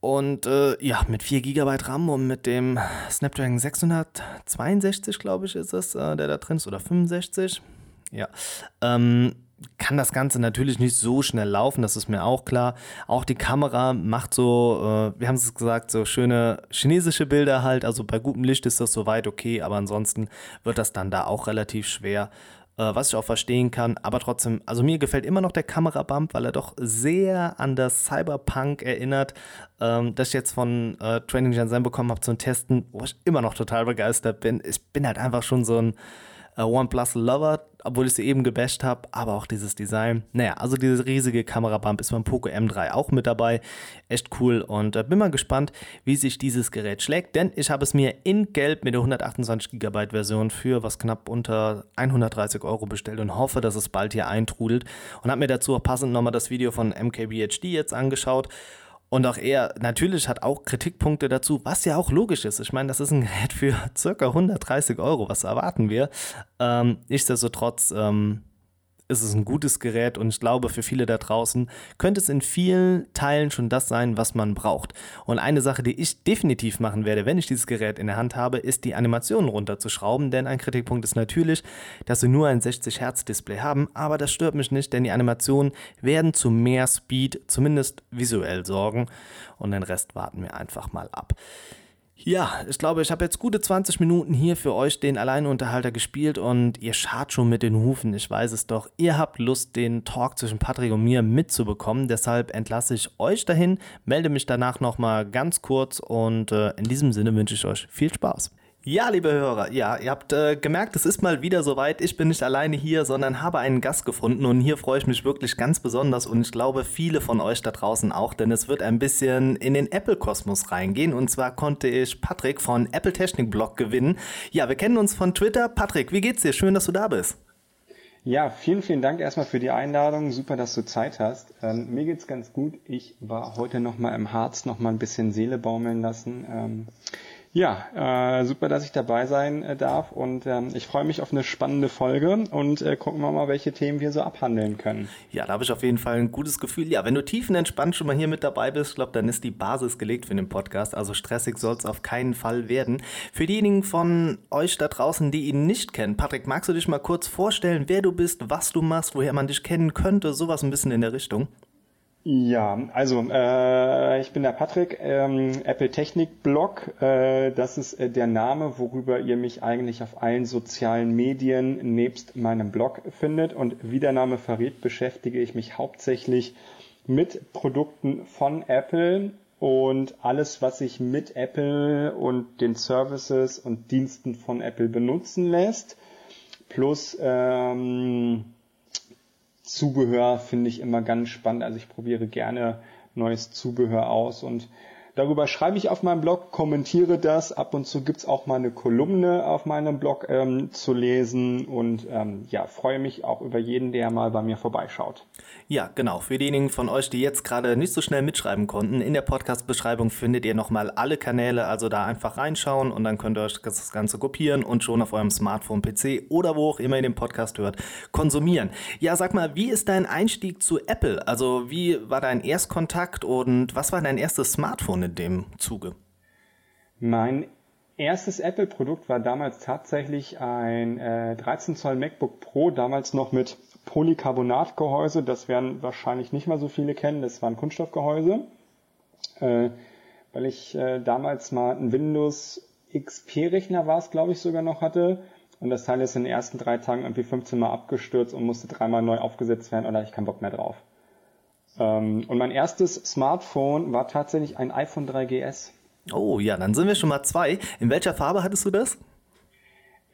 Und äh, ja, mit 4 GB RAM und mit dem Snapdragon 662, glaube ich, ist es, äh, der da drin ist, oder 65. Ja. Ähm, kann das Ganze natürlich nicht so schnell laufen, das ist mir auch klar. Auch die Kamera macht so, äh, wir haben es gesagt, so schöne chinesische Bilder halt. Also bei gutem Licht ist das soweit okay, aber ansonsten wird das dann da auch relativ schwer äh, was ich auch verstehen kann. Aber trotzdem, also mir gefällt immer noch der Kamerabump, weil er doch sehr an das Cyberpunk erinnert, ähm, das ich jetzt von äh, Training Gen bekommen habe zum Testen, wo ich immer noch total begeistert bin. Ich bin halt einfach schon so ein äh, OnePlus Lover, obwohl ich sie eben gebasht habe, aber auch dieses Design. Naja, also diese riesige Kamerabump ist beim Poco M3 auch mit dabei. Echt cool und äh, bin mal gespannt, wie sich dieses Gerät schlägt, denn ich habe es mir in Gelb mit der 128 GB Version für was knapp unter 130 Euro bestellt und hoffe, dass es bald hier eintrudelt und habe mir dazu auch passend nochmal das Video von MKBHD jetzt angeschaut und auch er natürlich hat auch Kritikpunkte dazu, was ja auch logisch ist. Ich meine, das ist ein Gerät für circa 130 Euro. Was erwarten wir? Ähm, nichtsdestotrotz ähm, ist es ein gutes Gerät und ich glaube, für viele da draußen könnte es in vielen Teilen schon das sein, was man braucht. Und eine Sache, die ich definitiv machen werde, wenn ich dieses Gerät in der Hand habe, ist die Animationen runterzuschrauben, denn ein Kritikpunkt ist natürlich, dass sie nur ein 60 Hertz Display haben, aber das stört mich nicht, denn die Animationen werden zu mehr Speed, zumindest visuell sorgen und den Rest warten wir einfach mal ab. Ja, ich glaube, ich habe jetzt gute 20 Minuten hier für euch den Alleinunterhalter gespielt und ihr schart schon mit den Hufen, ich weiß es doch. Ihr habt Lust, den Talk zwischen Patrick und mir mitzubekommen, deshalb entlasse ich euch dahin, melde mich danach nochmal ganz kurz und äh, in diesem Sinne wünsche ich euch viel Spaß. Ja, liebe Hörer, ja, ihr habt äh, gemerkt, es ist mal wieder soweit. Ich bin nicht alleine hier, sondern habe einen Gast gefunden und hier freue ich mich wirklich ganz besonders und ich glaube viele von euch da draußen auch, denn es wird ein bisschen in den Apple-Kosmos reingehen und zwar konnte ich Patrick von Apple Technik Blog gewinnen. Ja, wir kennen uns von Twitter. Patrick, wie geht's dir? Schön, dass du da bist. Ja, vielen, vielen Dank erstmal für die Einladung. Super, dass du Zeit hast. Ähm, mir geht's ganz gut. Ich war heute nochmal im Harz, nochmal ein bisschen Seele baumeln lassen. Ähm, ja, äh, super, dass ich dabei sein äh, darf und ähm, ich freue mich auf eine spannende Folge und äh, gucken wir mal, welche Themen wir so abhandeln können. Ja, da habe ich auf jeden Fall ein gutes Gefühl. Ja, wenn du tiefenentspannt schon mal hier mit dabei bist, ich glaube, dann ist die Basis gelegt für den Podcast. Also stressig soll es auf keinen Fall werden. Für diejenigen von euch da draußen, die ihn nicht kennen, Patrick, magst du dich mal kurz vorstellen, wer du bist, was du machst, woher man dich kennen könnte, sowas ein bisschen in der Richtung? Ja, also äh, ich bin der Patrick, ähm, Apple Technik Blog. Äh, das ist äh, der Name, worüber ihr mich eigentlich auf allen sozialen Medien nebst meinem Blog findet. Und wie der Name verrät, beschäftige ich mich hauptsächlich mit Produkten von Apple und alles, was sich mit Apple und den Services und Diensten von Apple benutzen lässt. Plus ähm, Zubehör finde ich immer ganz spannend. Also ich probiere gerne neues Zubehör aus und Darüber schreibe ich auf meinem Blog, kommentiere das. Ab und zu gibt's auch mal eine Kolumne auf meinem Blog ähm, zu lesen und ähm, ja, freue mich auch über jeden, der mal bei mir vorbeischaut. Ja, genau. Für diejenigen von euch, die jetzt gerade nicht so schnell mitschreiben konnten, in der Podcast-Beschreibung findet ihr nochmal alle Kanäle, also da einfach reinschauen und dann könnt ihr euch das Ganze kopieren und schon auf eurem Smartphone, PC oder wo auch immer ihr den Podcast hört, konsumieren. Ja, sag mal, wie ist dein Einstieg zu Apple? Also wie war dein Erstkontakt und was war dein erstes Smartphone in dem Zuge? Mein erstes Apple-Produkt war damals tatsächlich ein äh, 13 Zoll MacBook Pro, damals noch mit Polycarbonatgehäuse. Das werden wahrscheinlich nicht mal so viele kennen. Das war ein Kunststoffgehäuse, äh, weil ich äh, damals mal ein Windows XP-Rechner war es, glaube ich, sogar noch hatte. Und das Teil ist in den ersten drei Tagen irgendwie 15 Mal abgestürzt und musste dreimal neu aufgesetzt werden und da hatte ich keinen Bock mehr drauf. Ähm, und mein erstes Smartphone war tatsächlich ein iPhone 3GS. Oh ja, dann sind wir schon mal zwei. In welcher Farbe hattest du das?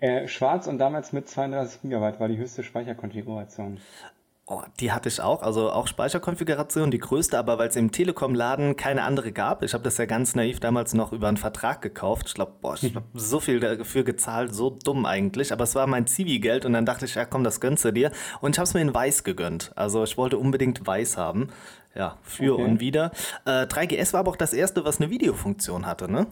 Äh, schwarz und damals mit 32 GB war die höchste Speicherkonfiguration. Oh, die hatte ich auch, also auch Speicherkonfiguration, die größte, aber weil es im Telekom-Laden keine andere gab. Ich habe das ja ganz naiv damals noch über einen Vertrag gekauft. Ich glaube, boah, ich habe so viel dafür gezahlt, so dumm eigentlich. Aber es war mein Zivi-Geld und dann dachte ich, ja komm, das gönnst du dir. Und ich habe es mir in weiß gegönnt. Also ich wollte unbedingt weiß haben. Ja, für okay. und wieder. Äh, 3GS war aber auch das erste, was eine Videofunktion hatte, ne?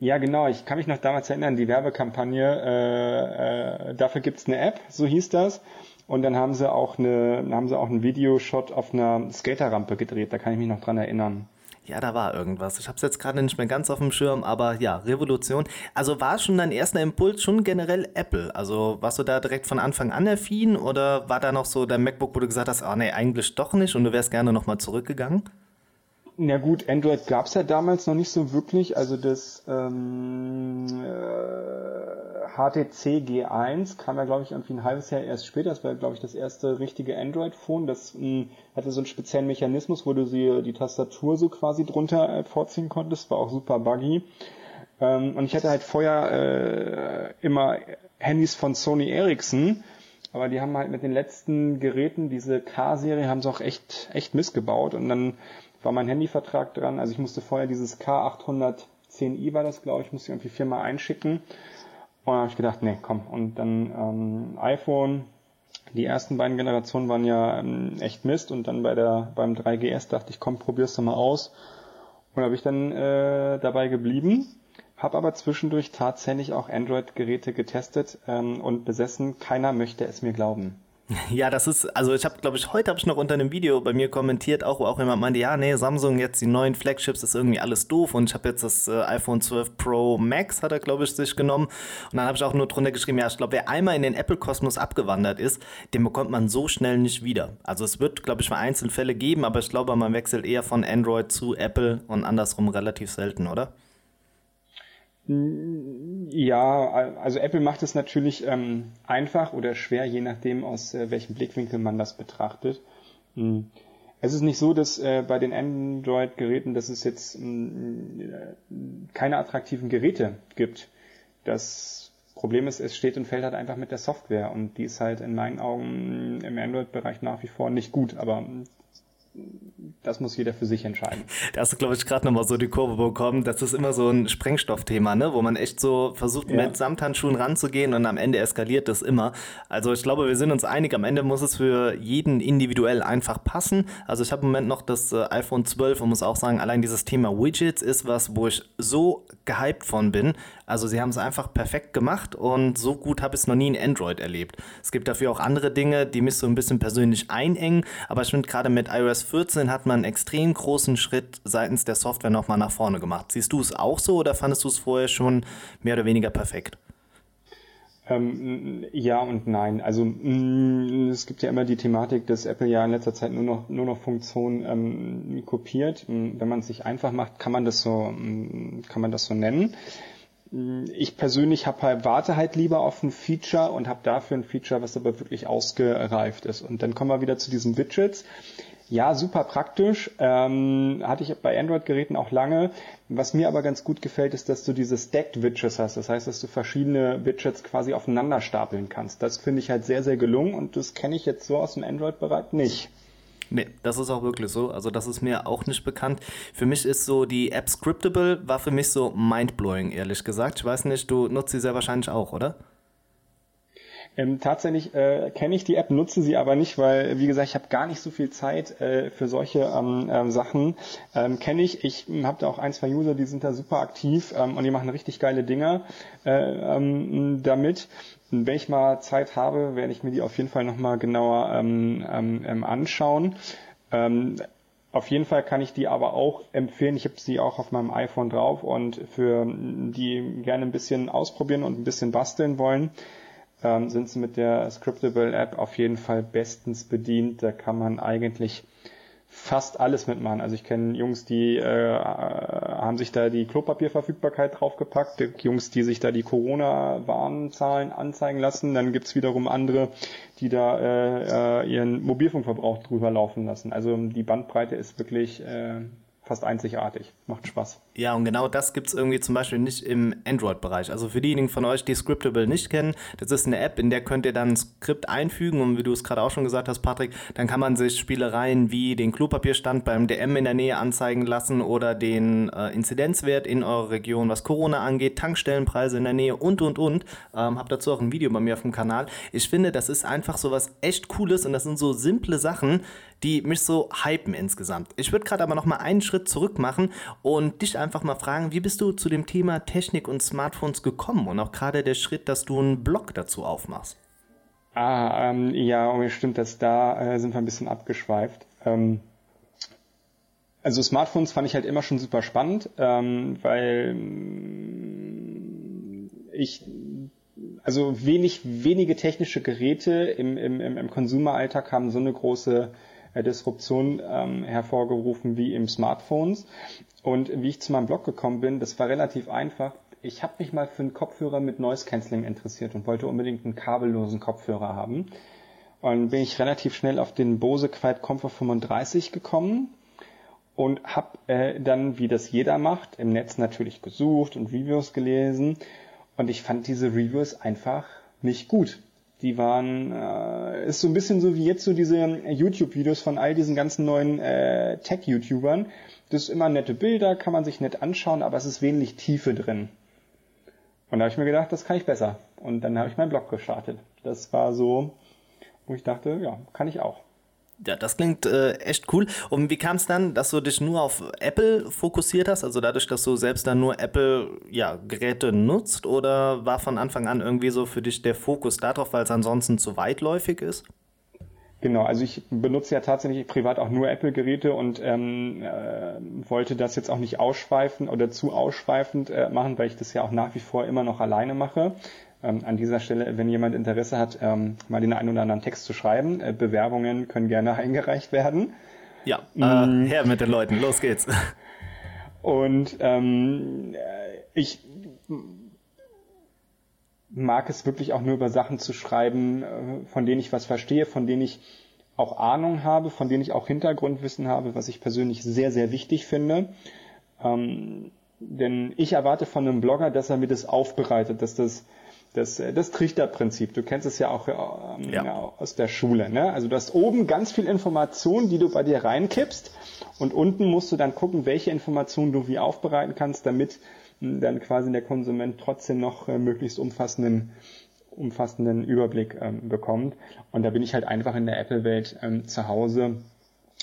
Ja, genau. Ich kann mich noch damals erinnern, die Werbekampagne, äh, äh, dafür gibt's eine App, so hieß das. Und dann haben sie auch eine, haben sie auch einen Videoshot auf einer Skaterrampe gedreht. Da kann ich mich noch dran erinnern. Ja, da war irgendwas. Ich habe es jetzt gerade nicht mehr ganz auf dem Schirm, aber ja, Revolution. Also war schon dein erster Impuls schon generell Apple? Also warst du da direkt von Anfang an affin oder war da noch so dein MacBook, wo du gesagt hast, ah nee, eigentlich doch nicht und du wärst gerne nochmal zurückgegangen? Na gut, Android gab's ja damals noch nicht so wirklich. Also das ähm, äh, HTC G1 kam ja, glaube ich, irgendwie ein halbes Jahr erst später. Das war, glaube ich, das erste richtige Android-Phone. Das mh, hm, hatte so einen speziellen Mechanismus, wo du sie, die Tastatur so quasi drunter äh, vorziehen konntest. War auch super buggy. Ähm, und ich hatte halt vorher äh, immer Handys von Sony Ericsson. Aber die haben halt mit den letzten Geräten, diese K-Serie, haben sie auch echt, echt missgebaut. Und dann war mein Handyvertrag dran. Also ich musste vorher dieses K810i war das, glaube ich, musste ich irgendwie viermal einschicken. Und dann habe ich gedacht, nee, komm. Und dann ähm, iPhone, die ersten beiden Generationen waren ja ähm, echt Mist und dann bei der beim 3GS dachte ich, komm, probier's doch mal aus. Und habe ich dann äh, dabei geblieben, habe aber zwischendurch tatsächlich auch Android-Geräte getestet ähm, und besessen. Keiner möchte es mir glauben. Ja, das ist, also ich habe, glaube ich, heute habe ich noch unter einem Video bei mir kommentiert, auch wo auch jemand meinte, ja, nee, Samsung jetzt die neuen Flagships ist irgendwie alles doof und ich habe jetzt das äh, iPhone 12 Pro Max, hat er, glaube ich, sich genommen und dann habe ich auch nur drunter geschrieben, ja, ich glaube, wer einmal in den Apple-Kosmos abgewandert ist, den bekommt man so schnell nicht wieder. Also es wird, glaube ich, mal Einzelfälle geben, aber ich glaube, man wechselt eher von Android zu Apple und andersrum relativ selten, oder? Ja, also Apple macht es natürlich ähm, einfach oder schwer, je nachdem, aus äh, welchem Blickwinkel man das betrachtet. Hm. Es ist nicht so, dass äh, bei den Android-Geräten, dass es jetzt mh, hm, keine attraktiven Geräte gibt. Das Problem ist, es steht und fällt halt einfach mit der Software und die ist halt in meinen Augen im Android-Bereich nach wie vor nicht gut, aber das muss jeder für sich entscheiden. Da hast du, glaube ich, gerade nochmal so die Kurve bekommen. Das ist immer so ein Sprengstoffthema, ne? wo man echt so versucht, ja. mit Samthandschuhen ranzugehen und am Ende eskaliert das immer. Also ich glaube, wir sind uns einig, am Ende muss es für jeden individuell einfach passen. Also ich habe im Moment noch das äh, iPhone 12 und muss auch sagen, allein dieses Thema Widgets ist was, wo ich so gehypt von bin. Also sie haben es einfach perfekt gemacht und so gut habe ich es noch nie in Android erlebt. Es gibt dafür auch andere Dinge, die mich so ein bisschen persönlich einengen, aber ich finde gerade mit iOS 14 hat man einen extrem großen Schritt seitens der Software nochmal nach vorne gemacht. Siehst du es auch so oder fandest du es vorher schon mehr oder weniger perfekt? Ähm, ja und nein. Also mh, es gibt ja immer die Thematik, dass Apple ja in letzter Zeit nur noch nur noch Funktionen ähm, kopiert. Wenn man es sich einfach macht, kann man das so kann man das so nennen. Ich persönlich hab halt, warte halt lieber auf ein Feature und habe dafür ein Feature, was aber wirklich ausgereift ist. Und dann kommen wir wieder zu diesen Widgets. Ja, super praktisch. Ähm, hatte ich bei Android-Geräten auch lange. Was mir aber ganz gut gefällt, ist, dass du diese Stacked Widgets hast. Das heißt, dass du verschiedene Widgets quasi aufeinander stapeln kannst. Das finde ich halt sehr, sehr gelungen und das kenne ich jetzt so aus dem Android-Bereich nicht. Nee, das ist auch wirklich so. Also das ist mir auch nicht bekannt. Für mich ist so die App Scriptable war für mich so mindblowing, ehrlich gesagt. Ich weiß nicht, du nutzt sie sehr wahrscheinlich auch, oder? Ähm, tatsächlich äh, kenne ich die App, nutze sie aber nicht, weil, wie gesagt, ich habe gar nicht so viel Zeit äh, für solche ähm, ähm, Sachen. Ähm, kenne ich. Ich habe da auch ein, zwei User, die sind da super aktiv ähm, und die machen richtig geile Dinge äh, ähm, damit. Wenn ich mal Zeit habe, werde ich mir die auf jeden Fall nochmal genauer ähm, ähm, anschauen. Ähm, auf jeden Fall kann ich die aber auch empfehlen. Ich habe sie auch auf meinem iPhone drauf und für die gerne ein bisschen ausprobieren und ein bisschen basteln wollen, ähm, sind sie mit der Scriptable App auf jeden Fall bestens bedient. Da kann man eigentlich fast alles mitmachen. Also ich kenne Jungs, die äh, haben sich da die Klopapierverfügbarkeit draufgepackt, Jungs, die sich da die Corona-Warnzahlen anzeigen lassen. Dann gibt's wiederum andere, die da äh, äh, ihren Mobilfunkverbrauch drüber laufen lassen. Also die Bandbreite ist wirklich äh, fast einzigartig. Macht Spaß. Ja, und genau das gibt es irgendwie zum Beispiel nicht im Android-Bereich. Also für diejenigen von euch, die Scriptable nicht kennen, das ist eine App, in der könnt ihr dann ein Skript einfügen und wie du es gerade auch schon gesagt hast, Patrick, dann kann man sich Spielereien wie den Klopapierstand beim DM in der Nähe anzeigen lassen oder den äh, Inzidenzwert in eurer Region, was Corona angeht, Tankstellenpreise in der Nähe und, und, und. Ähm, hab dazu auch ein Video bei mir auf dem Kanal. Ich finde, das ist einfach so was echt Cooles und das sind so simple Sachen, die mich so hypen insgesamt. Ich würde gerade aber noch mal einen Schritt zurück machen und dich einfach mal fragen, wie bist du zu dem Thema Technik und Smartphones gekommen und auch gerade der Schritt, dass du einen Blog dazu aufmachst? Ah, ähm, ja, oh, stimmt, dass da äh, sind wir ein bisschen abgeschweift. Ähm, also Smartphones fand ich halt immer schon super spannend, ähm, weil mm, ich also wenig, wenige technische Geräte im, im, im Konsumeralltag haben so eine große Disruption ähm, hervorgerufen wie im Smartphones. Und wie ich zu meinem Blog gekommen bin, das war relativ einfach. Ich habe mich mal für einen Kopfhörer mit Noise Cancelling interessiert und wollte unbedingt einen kabellosen Kopfhörer haben. Und bin ich relativ schnell auf den Bose Quiet Comfort 35 gekommen und habe äh, dann, wie das jeder macht, im Netz natürlich gesucht und Reviews gelesen. Und ich fand diese Reviews einfach nicht gut die waren, äh, ist so ein bisschen so wie jetzt so diese YouTube-Videos von all diesen ganzen neuen äh, Tech-YouTubern. Das ist immer nette Bilder, kann man sich nett anschauen, aber es ist wenig Tiefe drin. Und da habe ich mir gedacht, das kann ich besser. Und dann habe ich meinen Blog gestartet. Das war so, wo ich dachte, ja, kann ich auch. Ja, das klingt äh, echt cool. Und wie kam es dann, dass du dich nur auf Apple fokussiert hast? Also dadurch, dass du selbst dann nur Apple-Geräte ja, nutzt? Oder war von Anfang an irgendwie so für dich der Fokus darauf, weil es ansonsten zu weitläufig ist? Genau, also ich benutze ja tatsächlich privat auch nur Apple-Geräte und ähm, äh, wollte das jetzt auch nicht ausschweifen oder zu ausschweifend äh, machen, weil ich das ja auch nach wie vor immer noch alleine mache. Ähm, an dieser Stelle, wenn jemand Interesse hat, ähm, mal den einen oder anderen Text zu schreiben, äh, Bewerbungen können gerne eingereicht werden. Ja, äh, mm. her mit den Leuten, los geht's. Und ähm, äh, ich mag es wirklich auch nur über Sachen zu schreiben, äh, von denen ich was verstehe, von denen ich auch Ahnung habe, von denen ich auch Hintergrundwissen habe, was ich persönlich sehr, sehr wichtig finde. Ähm, denn ich erwarte von einem Blogger, dass er mir das aufbereitet, dass das das, äh, das Trichterprinzip. Du kennst es ja auch ähm, ja. aus der Schule. Ne? Also du hast oben ganz viel Information, die du bei dir reinkippst und unten musst du dann gucken, welche Informationen du wie aufbereiten kannst, damit hm, dann quasi der Konsument trotzdem noch äh, möglichst umfassenden umfassenden Überblick ähm, bekommt. Und da bin ich halt einfach in der Apple-Welt ähm, zu Hause.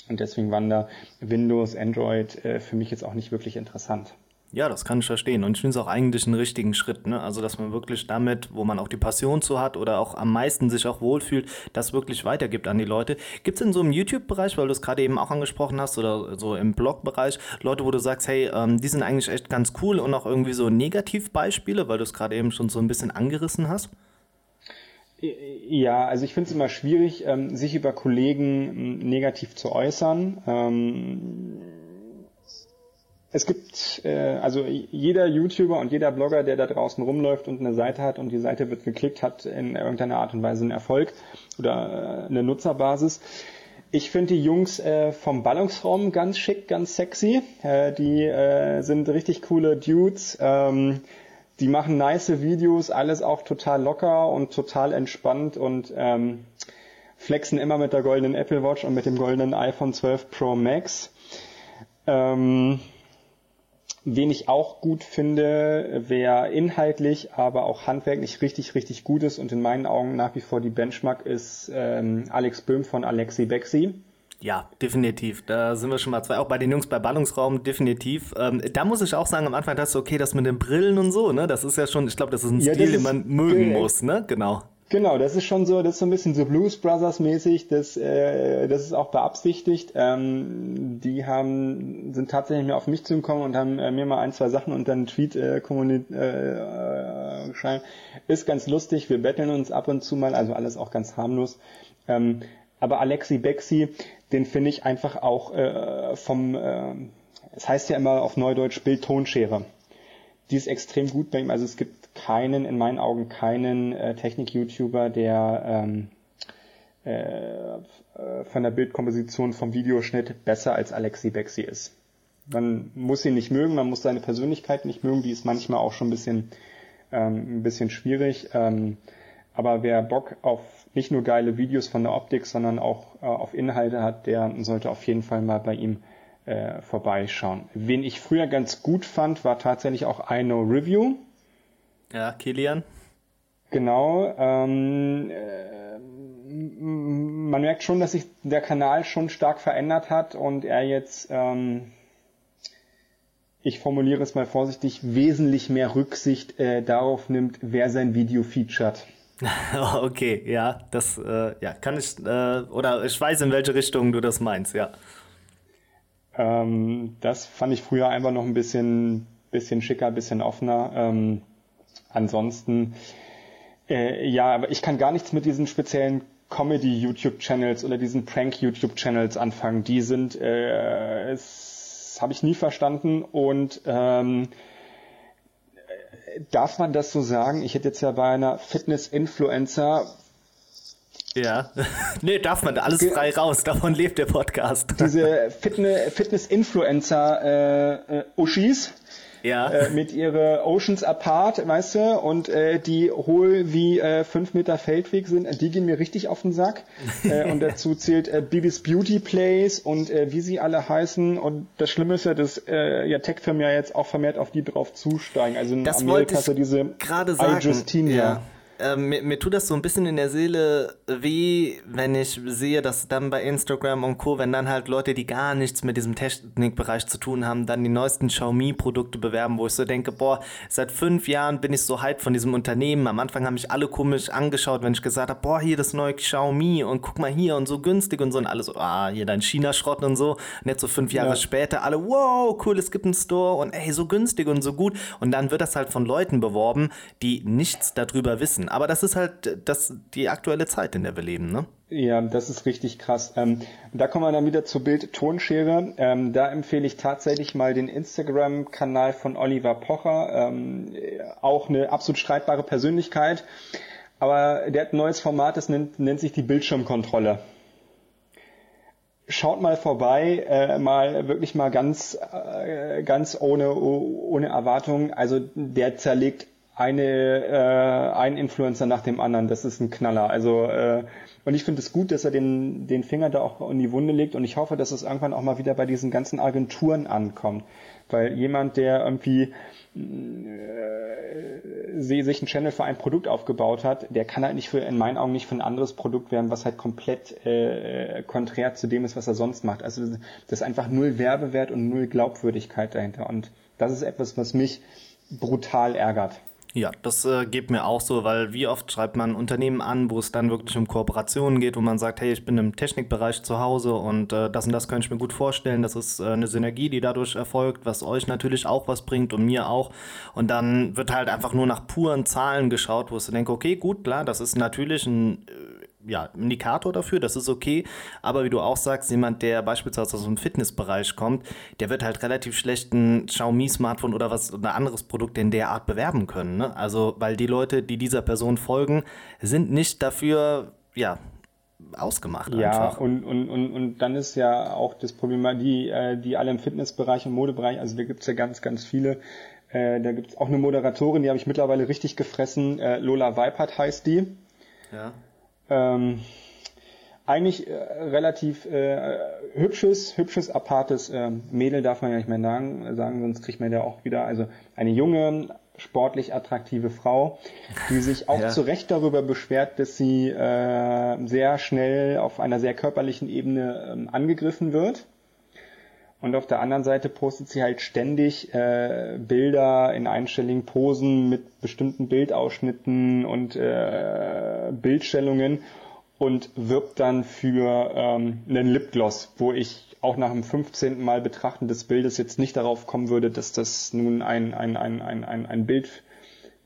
Und deswegen waren da Windows, Android äh, für mich jetzt auch nicht wirklich interessant. Ja, das kann ich verstehen. Und ich finde es auch eigentlich einen richtigen Schritt. Ne? Also, dass man wirklich damit, wo man auch die Passion zu hat oder auch am meisten sich auch wohlfühlt, das wirklich weitergibt an die Leute. Gibt es in so einem YouTube-Bereich, weil du es gerade eben auch angesprochen hast, oder so im Blog-Bereich, Leute, wo du sagst, hey, ähm, die sind eigentlich echt ganz cool und auch irgendwie so Negativbeispiele, weil du es gerade eben schon so ein bisschen angerissen hast? Ja, also ich finde es immer schwierig, ähm, sich über Kollegen ähm, negativ zu äußern. Ähm, es gibt, äh, also jeder YouTuber und jeder Blogger, der da draußen rumläuft und eine Seite hat und die Seite wird geklickt, hat in irgendeiner Art und Weise einen Erfolg oder äh, eine Nutzerbasis. Ich finde die Jungs äh, vom Ballungsraum ganz schick, ganz sexy. Äh, die äh, sind richtig coole Dudes. Ähm, die machen nice Videos, alles auch total locker und total entspannt und ähm, flexen immer mit der goldenen Apple Watch und mit dem goldenen iPhone 12 Pro Max. Ähm, wen ich auch gut finde, wer inhaltlich, aber auch handwerklich richtig, richtig gut ist und in meinen Augen nach wie vor die Benchmark ist ähm, Alex Böhm von Alexi Bexi. Ja, definitiv. Da sind wir schon mal zwei. Auch bei den Jungs bei Ballungsraum, definitiv. Ähm, da muss ich auch sagen, am Anfang dachte ich, okay, das mit den Brillen und so, ne? Das ist ja schon, ich glaube, das ist ein ja, Stil, den man mögen muss, ne? Genau. Genau, das ist schon so, das ist so ein bisschen so Blues Brothers mäßig, das, äh, das ist auch beabsichtigt. Ähm, die haben, sind tatsächlich mir auf mich zugekommen und haben äh, mir mal ein, zwei Sachen und dann einen Tweet äh, kommuniziert, äh, geschrieben. Ist ganz lustig, wir betteln uns ab und zu mal, also alles auch ganz harmlos. Ähm, aber Alexi Bexi, den finde ich einfach auch äh, vom, äh, es heißt ja immer auf Neudeutsch Bild-Tonschere. Die ist extrem gut bei ihm, also es gibt keinen, in meinen Augen keinen äh, Technik-YouTuber, der ähm, äh, von der Bildkomposition vom Videoschnitt besser als Alexi Bexi ist. Man muss ihn nicht mögen, man muss seine Persönlichkeit nicht mögen, die ist manchmal auch schon ein bisschen, ähm, ein bisschen schwierig. Ähm, aber wer Bock auf nicht nur geile Videos von der Optik, sondern auch äh, auf Inhalte hat, der sollte auf jeden Fall mal bei ihm äh, vorbeischauen. Wen ich früher ganz gut fand, war tatsächlich auch I Know Review. Ja, Kilian. Genau. Ähm, äh, man merkt schon, dass sich der Kanal schon stark verändert hat und er jetzt, ähm, ich formuliere es mal vorsichtig, wesentlich mehr Rücksicht äh, darauf nimmt, wer sein Video featured. okay, ja, das äh, ja, kann ich, äh, oder ich weiß, in welche Richtung du das meinst, ja. Ähm, das fand ich früher einfach noch ein bisschen, bisschen schicker, bisschen offener. Ansonsten, äh, ja, aber ich kann gar nichts mit diesen speziellen Comedy-YouTube-Channels oder diesen Prank-YouTube-Channels anfangen. Die sind, äh, das habe ich nie verstanden und ähm, darf man das so sagen? Ich hätte jetzt ja bei einer Fitness-Influencer ja, nee, darf man, alles frei raus, davon lebt der Podcast. Diese Fitness-Influencer äh, äh, Uschis, ja. äh, mit ihre Oceans Apart, weißt du, und äh, die hohl wie äh, fünf Meter Feldweg sind, die gehen mir richtig auf den Sack. äh, und dazu zählt äh, Bibis Beauty Place und äh, wie sie alle heißen. Und das Schlimme ist ja, dass äh, ja Tech-Firmen ja jetzt auch vermehrt auf die drauf zusteigen. Also in das Amerika ist ja diese gerade sagen. I Justine ja. Äh, mir, mir, tut das so ein bisschen in der Seele weh, wenn ich sehe, dass dann bei Instagram und Co., wenn dann halt Leute, die gar nichts mit diesem Technikbereich zu tun haben, dann die neuesten Xiaomi-Produkte bewerben, wo ich so denke, boah, seit fünf Jahren bin ich so hyped von diesem Unternehmen. Am Anfang haben mich alle komisch angeschaut, wenn ich gesagt habe, boah, hier das neue Xiaomi und guck mal hier und so günstig und so und alle so, ah, hier dein China-Schrott und so. Und jetzt so fünf Jahre ja. später alle, wow, cool, es gibt einen Store und ey, so günstig und so gut. Und dann wird das halt von Leuten beworben, die nichts darüber wissen wissen. Aber das ist halt das, die aktuelle Zeit, in der wir leben, ne? Ja, das ist richtig krass. Ähm, da kommen wir dann wieder zur Bild-Tonschere. Ähm, da empfehle ich tatsächlich mal den Instagram-Kanal von Oliver Pocher. Ähm, auch eine absolut streitbare Persönlichkeit. Aber der hat ein neues Format, das nennt, nennt sich die Bildschirmkontrolle schaut mal vorbei, äh, mal wirklich mal ganz, äh, ganz ohne, ohne Erwartung. Also der zerlegt eine, äh, ein Influencer nach dem anderen. Das ist ein Knaller. Also äh, und ich finde es gut, dass er den, den Finger da auch in die Wunde legt und ich hoffe, dass es irgendwann auch mal wieder bei diesen ganzen Agenturen ankommt. Weil jemand, der irgendwie äh, sich einen Channel für ein Produkt aufgebaut hat, der kann halt nicht für, in meinen Augen nicht für ein anderes Produkt werden, was halt komplett äh, konträr zu dem ist, was er sonst macht. Also das ist einfach null Werbewert und null Glaubwürdigkeit dahinter. Und das ist etwas, was mich brutal ärgert. Ja, das äh, geht mir auch so, weil wie oft schreibt man Unternehmen an, wo es dann wirklich um Kooperationen geht, wo man sagt, hey, ich bin im Technikbereich zu Hause und äh, das und das könnte ich mir gut vorstellen. Das ist äh, eine Synergie, die dadurch erfolgt, was euch natürlich auch was bringt und mir auch. Und dann wird halt einfach nur nach puren Zahlen geschaut, wo ich denke, okay, gut, klar, das ist natürlich ein äh, ja, Indikator dafür, das ist okay. Aber wie du auch sagst, jemand, der beispielsweise aus dem Fitnessbereich kommt, der wird halt relativ schlecht ein Xiaomi-Smartphone oder was oder ein anderes Produkt in der Art bewerben können. Ne? Also, weil die Leute, die dieser Person folgen, sind nicht dafür, ja, ausgemacht. Ja, einfach. Und, und, und, und dann ist ja auch das Problem, die, äh, die alle im Fitnessbereich und Modebereich, also da gibt's ja ganz, ganz viele. Äh, da gibt's auch eine Moderatorin, die habe ich mittlerweile richtig gefressen. Äh, Lola Weipert heißt die. Ja. Ähm, eigentlich äh, relativ äh, hübsches, hübsches, apartes äh, Mädel darf man ja nicht mehr sagen, sagen, sonst kriegt man ja auch wieder, also eine junge, sportlich attraktive Frau, die sich auch ja. zu Recht darüber beschwert, dass sie äh, sehr schnell auf einer sehr körperlichen Ebene ähm, angegriffen wird. Und auf der anderen Seite postet sie halt ständig äh, Bilder in einstelligen Posen mit bestimmten Bildausschnitten und äh, Bildstellungen und wirbt dann für ähm, einen Lipgloss, wo ich auch nach dem 15. Mal betrachten des Bildes jetzt nicht darauf kommen würde, dass das nun ein, ein, ein, ein, ein, ein Bild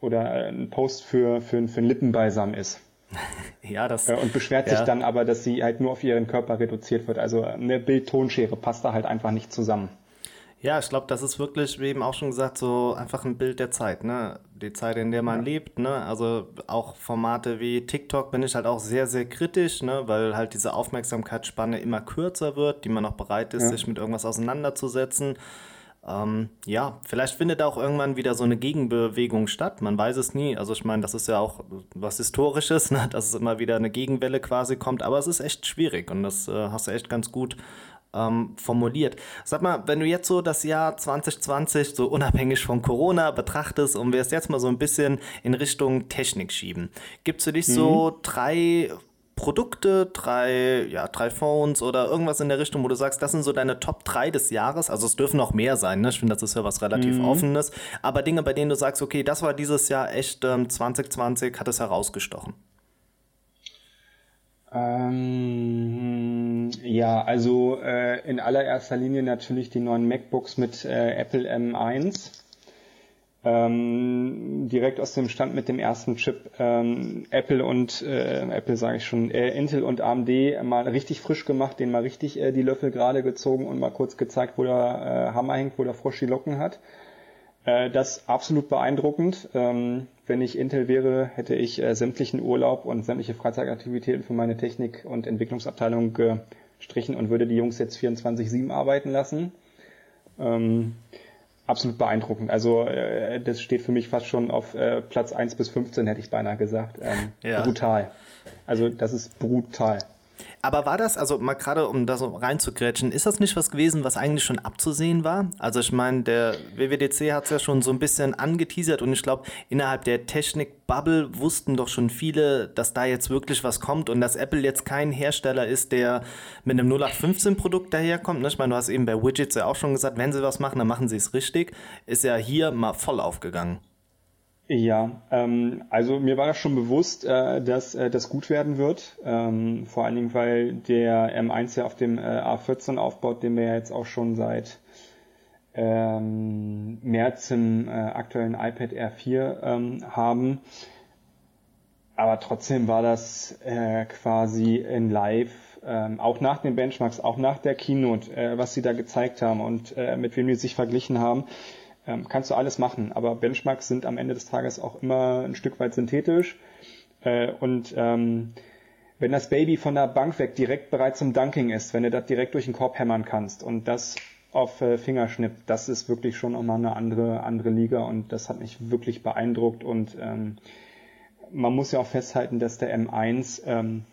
oder ein Post für, für, für einen Lippenbalsam ist. ja, das. Äh, und beschwert ja. sich dann aber, dass sie halt nur auf ihren Körper reduziert wird. Also eine Bild-Tonschere passt da halt einfach nicht zusammen. Ja, ich glaube, das ist wirklich, wie eben auch schon gesagt, so einfach ein Bild der Zeit, ne? Die Zeit, in der man ja. lebt, ne? Also auch Formate wie TikTok bin ich halt auch sehr, sehr kritisch, ne? Weil halt diese Aufmerksamkeitsspanne immer kürzer wird, die man auch bereit ist, ja. sich mit irgendwas auseinanderzusetzen. Ähm, ja, vielleicht findet auch irgendwann wieder so eine Gegenbewegung statt. Man weiß es nie. Also ich meine, das ist ja auch was Historisches, ne? dass es immer wieder eine Gegenwelle quasi kommt. Aber es ist echt schwierig und das äh, hast du echt ganz gut ähm, formuliert. Sag mal, wenn du jetzt so das Jahr 2020 so unabhängig von Corona betrachtest und wir es jetzt mal so ein bisschen in Richtung Technik schieben, gibt es für dich mhm. so drei Produkte, drei, ja, drei Phones oder irgendwas in der Richtung, wo du sagst, das sind so deine Top 3 des Jahres. Also es dürfen auch mehr sein, ne? Ich finde, das ist ja was relativ mhm. Offenes. Aber Dinge, bei denen du sagst, okay, das war dieses Jahr echt ähm, 2020, hat es herausgestochen. Ähm, ja, also äh, in allererster Linie natürlich die neuen MacBooks mit äh, Apple M1. Ähm, direkt aus dem Stand mit dem ersten Chip ähm, Apple und äh, Apple sage ich schon, äh, Intel und AMD mal richtig frisch gemacht, den mal richtig äh, die Löffel gerade gezogen und mal kurz gezeigt, wo der äh, Hammer hängt, wo der Frosch die Locken hat. Äh, das absolut beeindruckend. Ähm, wenn ich Intel wäre, hätte ich äh, sämtlichen Urlaub und sämtliche Freizeitaktivitäten für meine Technik- und Entwicklungsabteilung gestrichen und würde die Jungs jetzt 24-7 arbeiten lassen. Ähm, absolut beeindruckend. Also äh, das steht für mich fast schon auf äh, Platz 1 bis 15, hätte ich beinahe gesagt. Ähm, ja. Brutal. Also das ist brutal. Aber war das, also mal gerade um da so reinzugrätschen, ist das nicht was gewesen, was eigentlich schon abzusehen war? Also ich meine, der WWDC hat es ja schon so ein bisschen angeteasert und ich glaube, innerhalb der Technik-Bubble wussten doch schon viele, dass da jetzt wirklich was kommt und dass Apple jetzt kein Hersteller ist, der mit einem 0815-Produkt daherkommt. Ne? Ich meine, du hast eben bei Widgets ja auch schon gesagt, wenn sie was machen, dann machen sie es richtig. Ist ja hier mal voll aufgegangen. Ja, ähm, also mir war das schon bewusst, äh, dass äh, das gut werden wird. Ähm, vor allen Dingen, weil der M1 ja auf dem äh, A14 aufbaut, den wir ja jetzt auch schon seit ähm, März im äh, aktuellen iPad R4 ähm, haben. Aber trotzdem war das äh, quasi in Live, ähm, auch nach den Benchmarks, auch nach der Keynote, äh, was sie da gezeigt haben und äh, mit wem die sich verglichen haben, ähm, kannst du alles machen, aber Benchmarks sind am Ende des Tages auch immer ein Stück weit synthetisch. Äh, und ähm, wenn das Baby von der Bank weg direkt bereit zum Dunking ist, wenn du das direkt durch den Korb hämmern kannst und das auf äh, Fingerschnipp, das ist wirklich schon nochmal eine andere, andere Liga und das hat mich wirklich beeindruckt und ähm, man muss ja auch festhalten, dass der M1 ähm,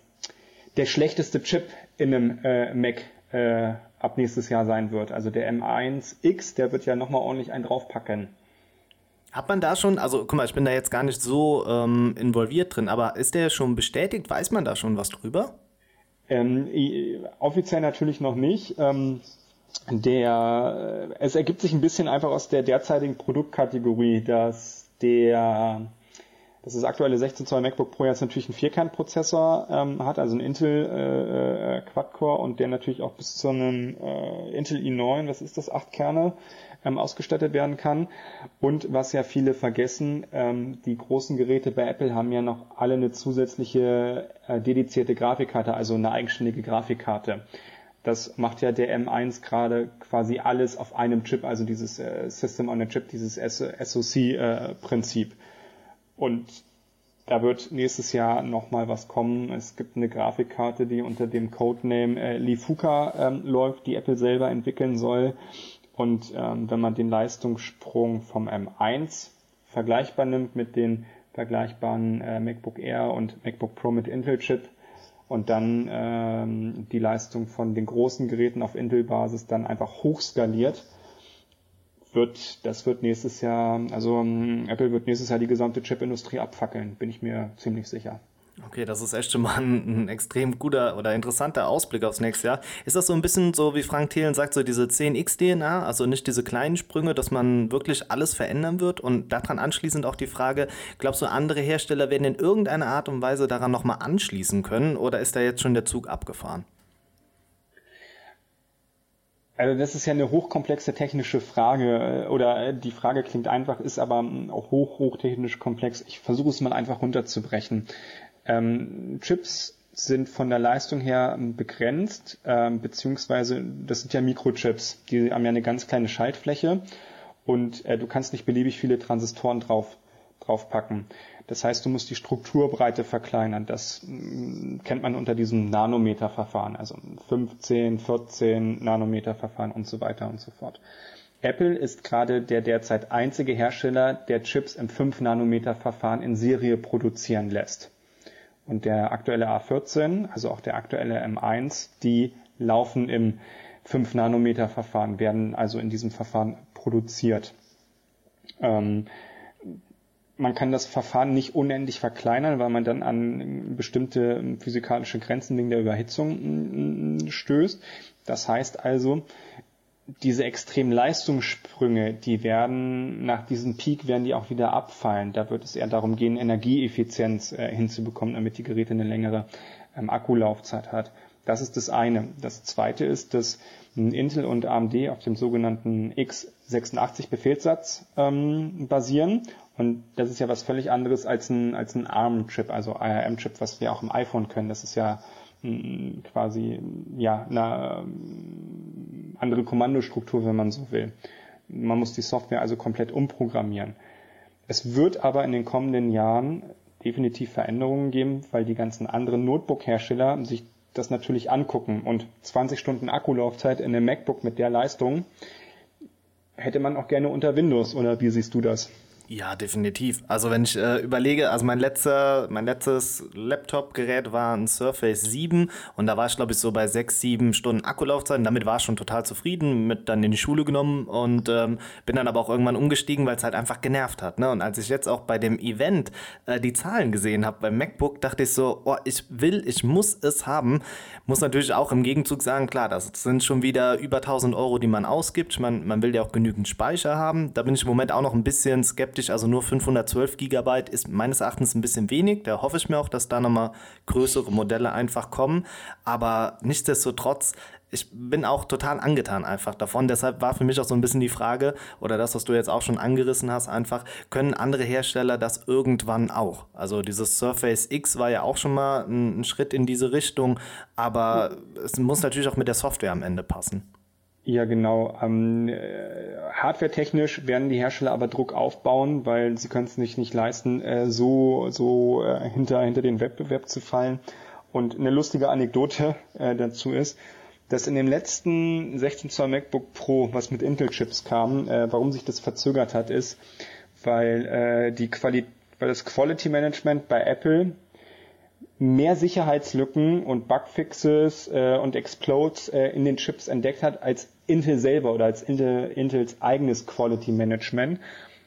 der schlechteste Chip in einem äh, Mac äh, ab nächstes Jahr sein wird. Also der M1X, der wird ja nochmal ordentlich einen draufpacken. Hat man da schon, also guck mal, ich bin da jetzt gar nicht so ähm, involviert drin, aber ist der schon bestätigt? Weiß man da schon was drüber? Ähm, offiziell natürlich noch nicht. Ähm, der, äh, es ergibt sich ein bisschen einfach aus der derzeitigen Produktkategorie, dass der dass das aktuelle 16 Zoll MacBook Pro jetzt natürlich einen Vierkernprozessor ähm, hat, also einen Intel äh, äh, Quad-Core und der natürlich auch bis zu einem äh, Intel i9, was ist das, 8 Kerne, ähm, ausgestattet werden kann. Und was ja viele vergessen, ähm, die großen Geräte bei Apple haben ja noch alle eine zusätzliche äh, dedizierte Grafikkarte, also eine eigenständige Grafikkarte. Das macht ja der M1 gerade quasi alles auf einem Chip, also dieses äh, System on a Chip, dieses SoC-Prinzip. Äh, und da wird nächstes Jahr nochmal was kommen. Es gibt eine Grafikkarte, die unter dem Codename äh, Lifuka ähm, läuft, die Apple selber entwickeln soll. Und ähm, wenn man den Leistungssprung vom M1 vergleichbar nimmt mit den vergleichbaren äh, MacBook Air und MacBook Pro mit Intel-Chip, und dann ähm, die Leistung von den großen Geräten auf Intel-Basis dann einfach hochskaliert, wird, das wird nächstes Jahr, also ähm, Apple wird nächstes Jahr die gesamte Chipindustrie abfackeln, bin ich mir ziemlich sicher. Okay, das ist echt schon mal ein, ein, extrem guter oder interessanter Ausblick aufs nächste Jahr. Ist das so ein bisschen so, wie Frank Thelen sagt, so diese 10x-DNA, also nicht diese kleinen Sprünge, dass man wirklich alles verändern wird? Und daran anschließend auch die Frage, glaubst du, andere Hersteller werden in irgendeiner Art und Weise daran nochmal anschließen können oder ist da jetzt schon der Zug abgefahren? Also das ist ja eine hochkomplexe technische Frage äh, oder äh, die Frage klingt einfach, ist aber auch hoch, hochtechnisch komplex. Ich versuche es mal einfach runterzubrechen. Ähm, Chips sind von der Leistung her begrenzt, ähm, beziehungsweise das sind ja Mikrochips, die haben ja eine ganz kleine Schaltfläche und äh, du kannst nicht beliebig viele Transistoren drauf draufpacken. Das heißt, du musst die Strukturbreite verkleinern. Das mh, kennt man unter diesem Nanometerverfahren, also 15, 14 Nanometerverfahren und so weiter und so fort. Apple ist gerade der derzeit einzige Hersteller, der Chips im 5 Nanometer Verfahren in Serie produzieren lässt und der aktuelle A14, also auch der aktuelle M1, die laufen im 5 Nanometer Verfahren, werden also in diesem Verfahren produziert. Ähm, man kann das Verfahren nicht unendlich verkleinern, weil man dann an bestimmte physikalische Grenzen wegen der Überhitzung stößt. Das heißt also, diese extremen Leistungssprünge, die werden nach diesem Peak werden die auch wieder abfallen. Da wird es eher darum gehen, Energieeffizienz äh, hinzubekommen, damit die Geräte eine längere ähm, Akkulaufzeit hat. Das ist das eine. Das zweite ist, dass Intel und AMD auf dem sogenannten x86 Befehlssatz ähm, basieren. Und das ist ja was völlig anderes als ein, als ein ARM-Chip, also ARM-Chip, was wir auch im iPhone können. Das ist ja quasi ja eine andere Kommandostruktur, wenn man so will. Man muss die Software also komplett umprogrammieren. Es wird aber in den kommenden Jahren definitiv Veränderungen geben, weil die ganzen anderen Notebook-Hersteller sich das natürlich angucken und 20 Stunden Akkulaufzeit in einem MacBook mit der Leistung hätte man auch gerne unter Windows oder wie siehst du das? Ja, definitiv. Also wenn ich äh, überlege, also mein letzter, mein letztes Laptop-Gerät war ein Surface 7 und da war ich glaube ich so bei 6, 7 Stunden Akkulaufzeit und damit war ich schon total zufrieden, mit dann in die Schule genommen und ähm, bin dann aber auch irgendwann umgestiegen, weil es halt einfach genervt hat. Ne? Und als ich jetzt auch bei dem Event äh, die Zahlen gesehen habe beim MacBook, dachte ich so, oh, ich will, ich muss es haben. Muss natürlich auch im Gegenzug sagen, klar, das sind schon wieder über 1000 Euro, die man ausgibt. Man, man will ja auch genügend Speicher haben. Da bin ich im Moment auch noch ein bisschen skeptisch skeptisch. Also nur 512 Gigabyte ist meines Erachtens ein bisschen wenig. Da hoffe ich mir auch, dass da nochmal größere Modelle einfach kommen. Aber nichtsdestotrotz, ich bin auch total angetan einfach davon. Deshalb war für mich auch so ein bisschen die Frage, oder das, was du jetzt auch schon angerissen hast, einfach, können andere Hersteller das irgendwann auch? Also dieses Surface X war ja auch schon mal ein Schritt in diese Richtung, aber es muss natürlich auch mit der Software am Ende passen. Ja, genau. Ähm, äh, Hardware-technisch werden die Hersteller aber Druck aufbauen, weil sie können es nicht, nicht leisten, äh, so, so äh, hinter, hinter den Wettbewerb zu fallen. Und eine lustige Anekdote äh, dazu ist, dass in dem letzten 16 Zoll MacBook Pro, was mit Intel-Chips kam, äh, warum sich das verzögert hat, ist, weil äh, die Quali weil das Quality Management bei Apple mehr Sicherheitslücken und Bugfixes äh, und Explodes äh, in den Chips entdeckt hat als Intel selber oder als Intel, Intels eigenes Quality Management.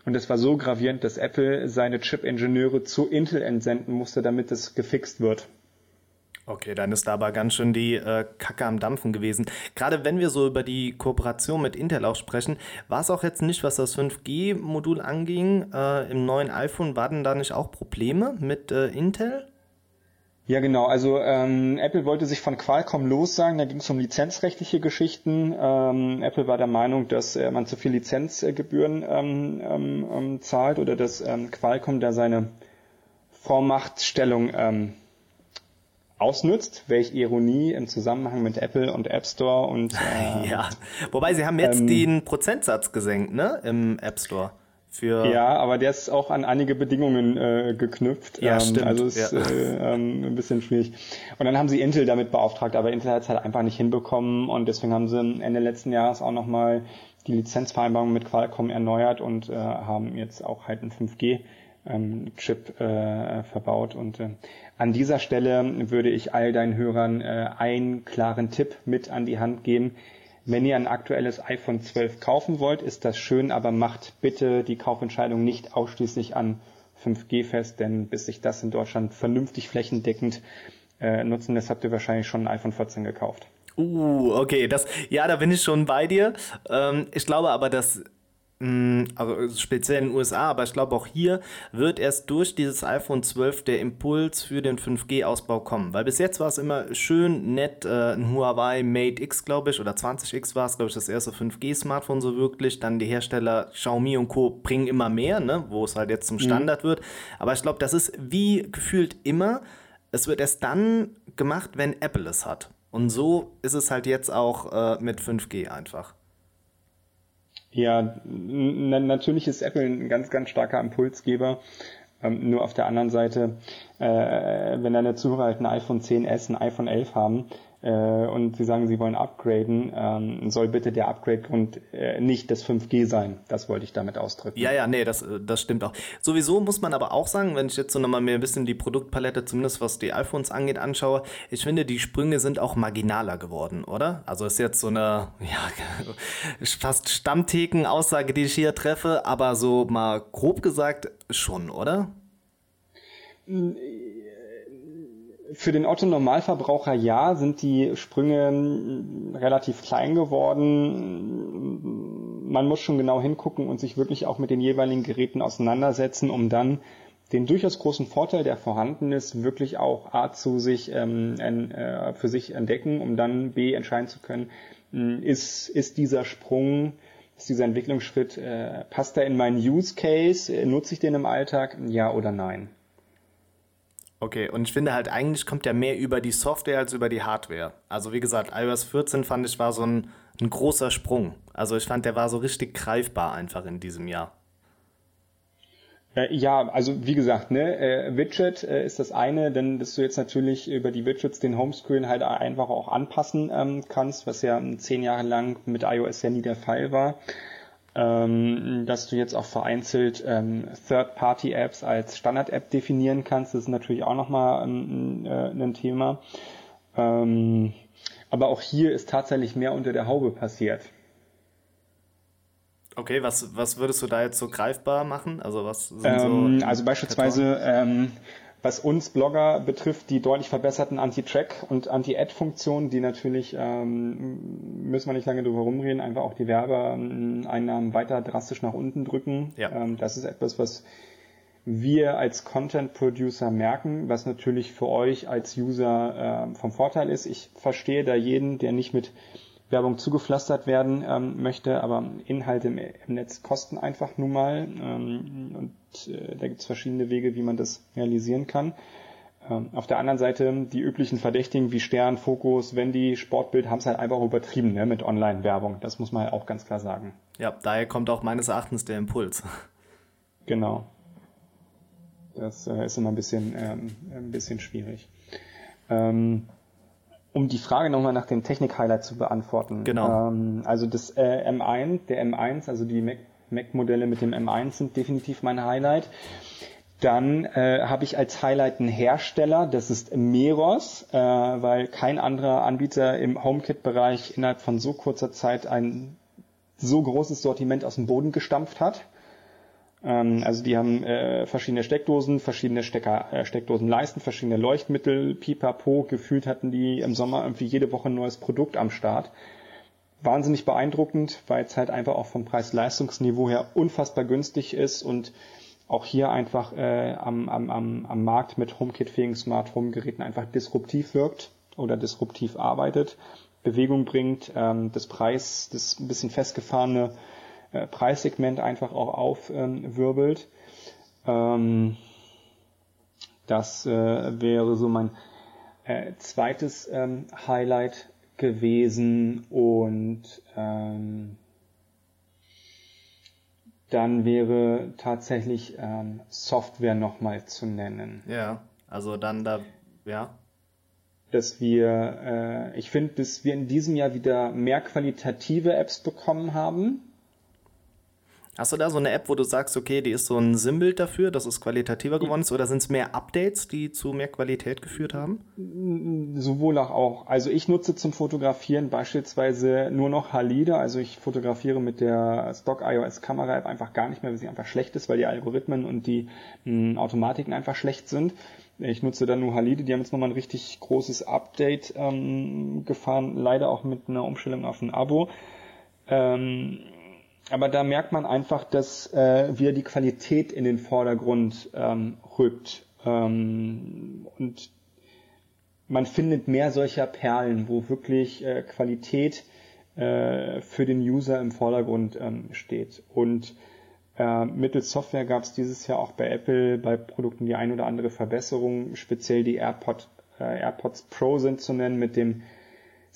Und das war so gravierend, dass Apple seine Chip-Ingenieure zu Intel entsenden musste, damit es gefixt wird. Okay, dann ist da aber ganz schön die äh, Kacke am Dampfen gewesen. Gerade wenn wir so über die Kooperation mit Intel auch sprechen, war es auch jetzt nicht, was das 5G-Modul anging, äh, im neuen iPhone, waren da nicht auch Probleme mit äh, Intel? Ja, genau. Also ähm, Apple wollte sich von Qualcomm lossagen. Da ging es um lizenzrechtliche Geschichten. Ähm, Apple war der Meinung, dass äh, man zu viel Lizenzgebühren ähm, ähm, ähm zahlt oder dass ähm, Qualcomm da seine Vormachtstellung ähm, ausnutzt. Welch Ironie im Zusammenhang mit Apple und App Store und äh, ja. Wobei sie haben jetzt den Prozentsatz gesenkt, ne, im App Store. Für ja, aber der ist auch an einige Bedingungen äh, geknüpft. Ja, ähm, stimmt. Also ist ja. äh, ähm, ein bisschen schwierig. Und dann haben sie Intel damit beauftragt, aber Intel hat es halt einfach nicht hinbekommen und deswegen haben sie Ende letzten Jahres auch nochmal die Lizenzvereinbarung mit Qualcomm erneuert und äh, haben jetzt auch halt ein 5G ähm, Chip äh, verbaut. Und äh, an dieser Stelle würde ich all deinen Hörern äh, einen klaren Tipp mit an die Hand geben. Wenn ihr ein aktuelles iPhone 12 kaufen wollt, ist das schön, aber macht bitte die Kaufentscheidung nicht ausschließlich an 5G fest, denn bis sich das in Deutschland vernünftig flächendeckend äh, nutzen lässt, habt ihr wahrscheinlich schon ein iPhone 14 gekauft. Uh, okay, das, ja, da bin ich schon bei dir. Ähm, ich glaube aber, dass also speziell in den USA, aber ich glaube auch hier wird erst durch dieses iPhone 12 der Impuls für den 5G-Ausbau kommen. Weil bis jetzt war es immer schön nett, äh, ein Huawei Mate X, glaube ich, oder 20X war es, glaube ich, das erste 5G-Smartphone so wirklich. Dann die Hersteller Xiaomi und Co. bringen immer mehr, ne, wo es halt jetzt zum mhm. Standard mhm. wird. Aber ich glaube, das ist wie gefühlt immer, es wird erst dann gemacht, wenn Apple es hat. Und so ist es halt jetzt auch äh, mit 5G einfach. Ja, natürlich ist Apple ein ganz, ganz starker Impulsgeber. Ähm, nur auf der anderen Seite, äh, wenn deine Zuhörer halt ein iPhone 10s, ein iPhone 11 haben, und sie sagen, sie wollen upgraden, ähm, soll bitte der Upgrade-Grund äh, nicht das 5G sein. Das wollte ich damit ausdrücken. Ja, ja, nee, das, äh, das stimmt auch. Sowieso muss man aber auch sagen, wenn ich jetzt so nochmal mehr ein bisschen die Produktpalette, zumindest was die iPhones angeht, anschaue, ich finde, die Sprünge sind auch marginaler geworden, oder? Also ist jetzt so eine, ja, fast Stammtheken-Aussage, die ich hier treffe, aber so mal grob gesagt schon, oder? Für den Otto-Normalverbraucher ja, sind die Sprünge hm, relativ klein geworden. Man muss schon genau hingucken und sich wirklich auch mit den jeweiligen Geräten auseinandersetzen, um dann den durchaus großen Vorteil, der vorhanden ist, wirklich auch A zu sich ähm, äh, für sich entdecken, um dann B entscheiden zu können, hm, ist, ist dieser Sprung, ist dieser Entwicklungsschritt, äh, passt er in meinen Use Case, äh, nutze ich den im Alltag, ja oder nein? Okay, und ich finde halt, eigentlich kommt ja mehr über die Software als über die Hardware. Also wie gesagt, iOS 14 fand ich war so ein, ein großer Sprung. Also ich fand, der war so richtig greifbar einfach in diesem Jahr. Äh, ja, also wie gesagt, ne, äh, Widget äh, ist das eine, denn dass du jetzt natürlich über die Widgets den Homescreen halt einfach auch anpassen ähm, kannst, was ja zehn Jahre lang mit iOS ja nie der Fall war ähm, dass du jetzt auch vereinzelt ähm, Third-Party-Apps als Standard-App definieren kannst. Das ist natürlich auch nochmal ähm, äh, ein Thema. Ähm, aber auch hier ist tatsächlich mehr unter der Haube passiert. Okay, was, was würdest du da jetzt so greifbar machen? Also was sind ähm, so Also beispielsweise ähm, was uns Blogger betrifft, die deutlich verbesserten Anti-Track- und Anti-Ad-Funktionen, die natürlich, ähm, müssen wir nicht lange drüber rumreden, einfach auch die Werbeeinnahmen weiter drastisch nach unten drücken. Ja. Ähm, das ist etwas, was wir als Content Producer merken, was natürlich für euch als User äh, vom Vorteil ist. Ich verstehe da jeden, der nicht mit Werbung zugepflastert werden ähm, möchte, aber Inhalte im, im, Netz kosten einfach nun mal ähm, und äh, da gibt es verschiedene Wege, wie man das realisieren kann. Ähm, auf der anderen Seite die üblichen Verdächtigen wie Stern, Fokus, Wendy, Sportbild haben es halt einfach übertrieben ne, mit Online-Werbung. Das muss man halt auch ganz klar sagen. Ja, daher kommt auch meines Erachtens der Impuls. Genau. Das äh, ist immer ein bisschen, ähm, ein bisschen schwierig. Ähm, um die Frage nochmal nach dem Technik-Highlight zu beantworten. Genau. Ähm, also das äh, M1, der M1, also die Mac-Modelle mit dem M1 sind definitiv mein Highlight. Dann äh, habe ich als Highlight einen Hersteller, das ist Meros, äh, weil kein anderer Anbieter im HomeKit-Bereich innerhalb von so kurzer Zeit ein so großes Sortiment aus dem Boden gestampft hat. Ähm, also die haben äh, verschiedene Steckdosen, verschiedene Stecker, äh, Steckdosenleisten, verschiedene Leuchtmittel, pipapo. Gefühlt hatten die im Sommer irgendwie jede Woche ein neues Produkt am Start. Wahnsinnig beeindruckend, weil es halt einfach auch vom Preis-Leistungsniveau her unfassbar günstig ist und auch hier einfach äh, am, am, am, am Markt mit HomeKit-fähigen Smart Home Geräten einfach disruptiv wirkt oder disruptiv arbeitet, Bewegung bringt, ähm, das Preis, das ein bisschen festgefahrene äh, Preissegment einfach auch aufwirbelt. Ähm, das äh, wäre so mein äh, zweites ähm, Highlight gewesen und ähm, dann wäre tatsächlich ähm, Software nochmal zu nennen. Ja, also dann da, ja. Dass wir, äh, ich finde, dass wir in diesem Jahr wieder mehr qualitative Apps bekommen haben Hast du da so eine App, wo du sagst, okay, die ist so ein Sinnbild dafür, dass es qualitativer geworden ist, oder sind es mehr Updates, die zu mehr Qualität geführt haben? Sowohl auch. Also ich nutze zum Fotografieren beispielsweise nur noch Halide, also ich fotografiere mit der Stock iOS Kamera App einfach gar nicht mehr, weil sie einfach schlecht ist, weil die Algorithmen und die mh, hm, Automatiken einfach schlecht sind. Ich nutze dann nur Halide, die haben jetzt nochmal ein richtig großes Update ähm, gefahren, leider auch mit einer Umstellung auf ein Abo. Ähm, aber da merkt man einfach, dass äh, wieder die Qualität in den Vordergrund ähm, rückt. Ähm, und man findet mehr solcher Perlen, wo wirklich äh, Qualität äh, für den User im Vordergrund ähm, steht. Und äh, mittels Software gab es dieses Jahr auch bei Apple bei Produkten die ein oder andere Verbesserung. Speziell die AirPod, äh, AirPods Pro sind zu nennen mit dem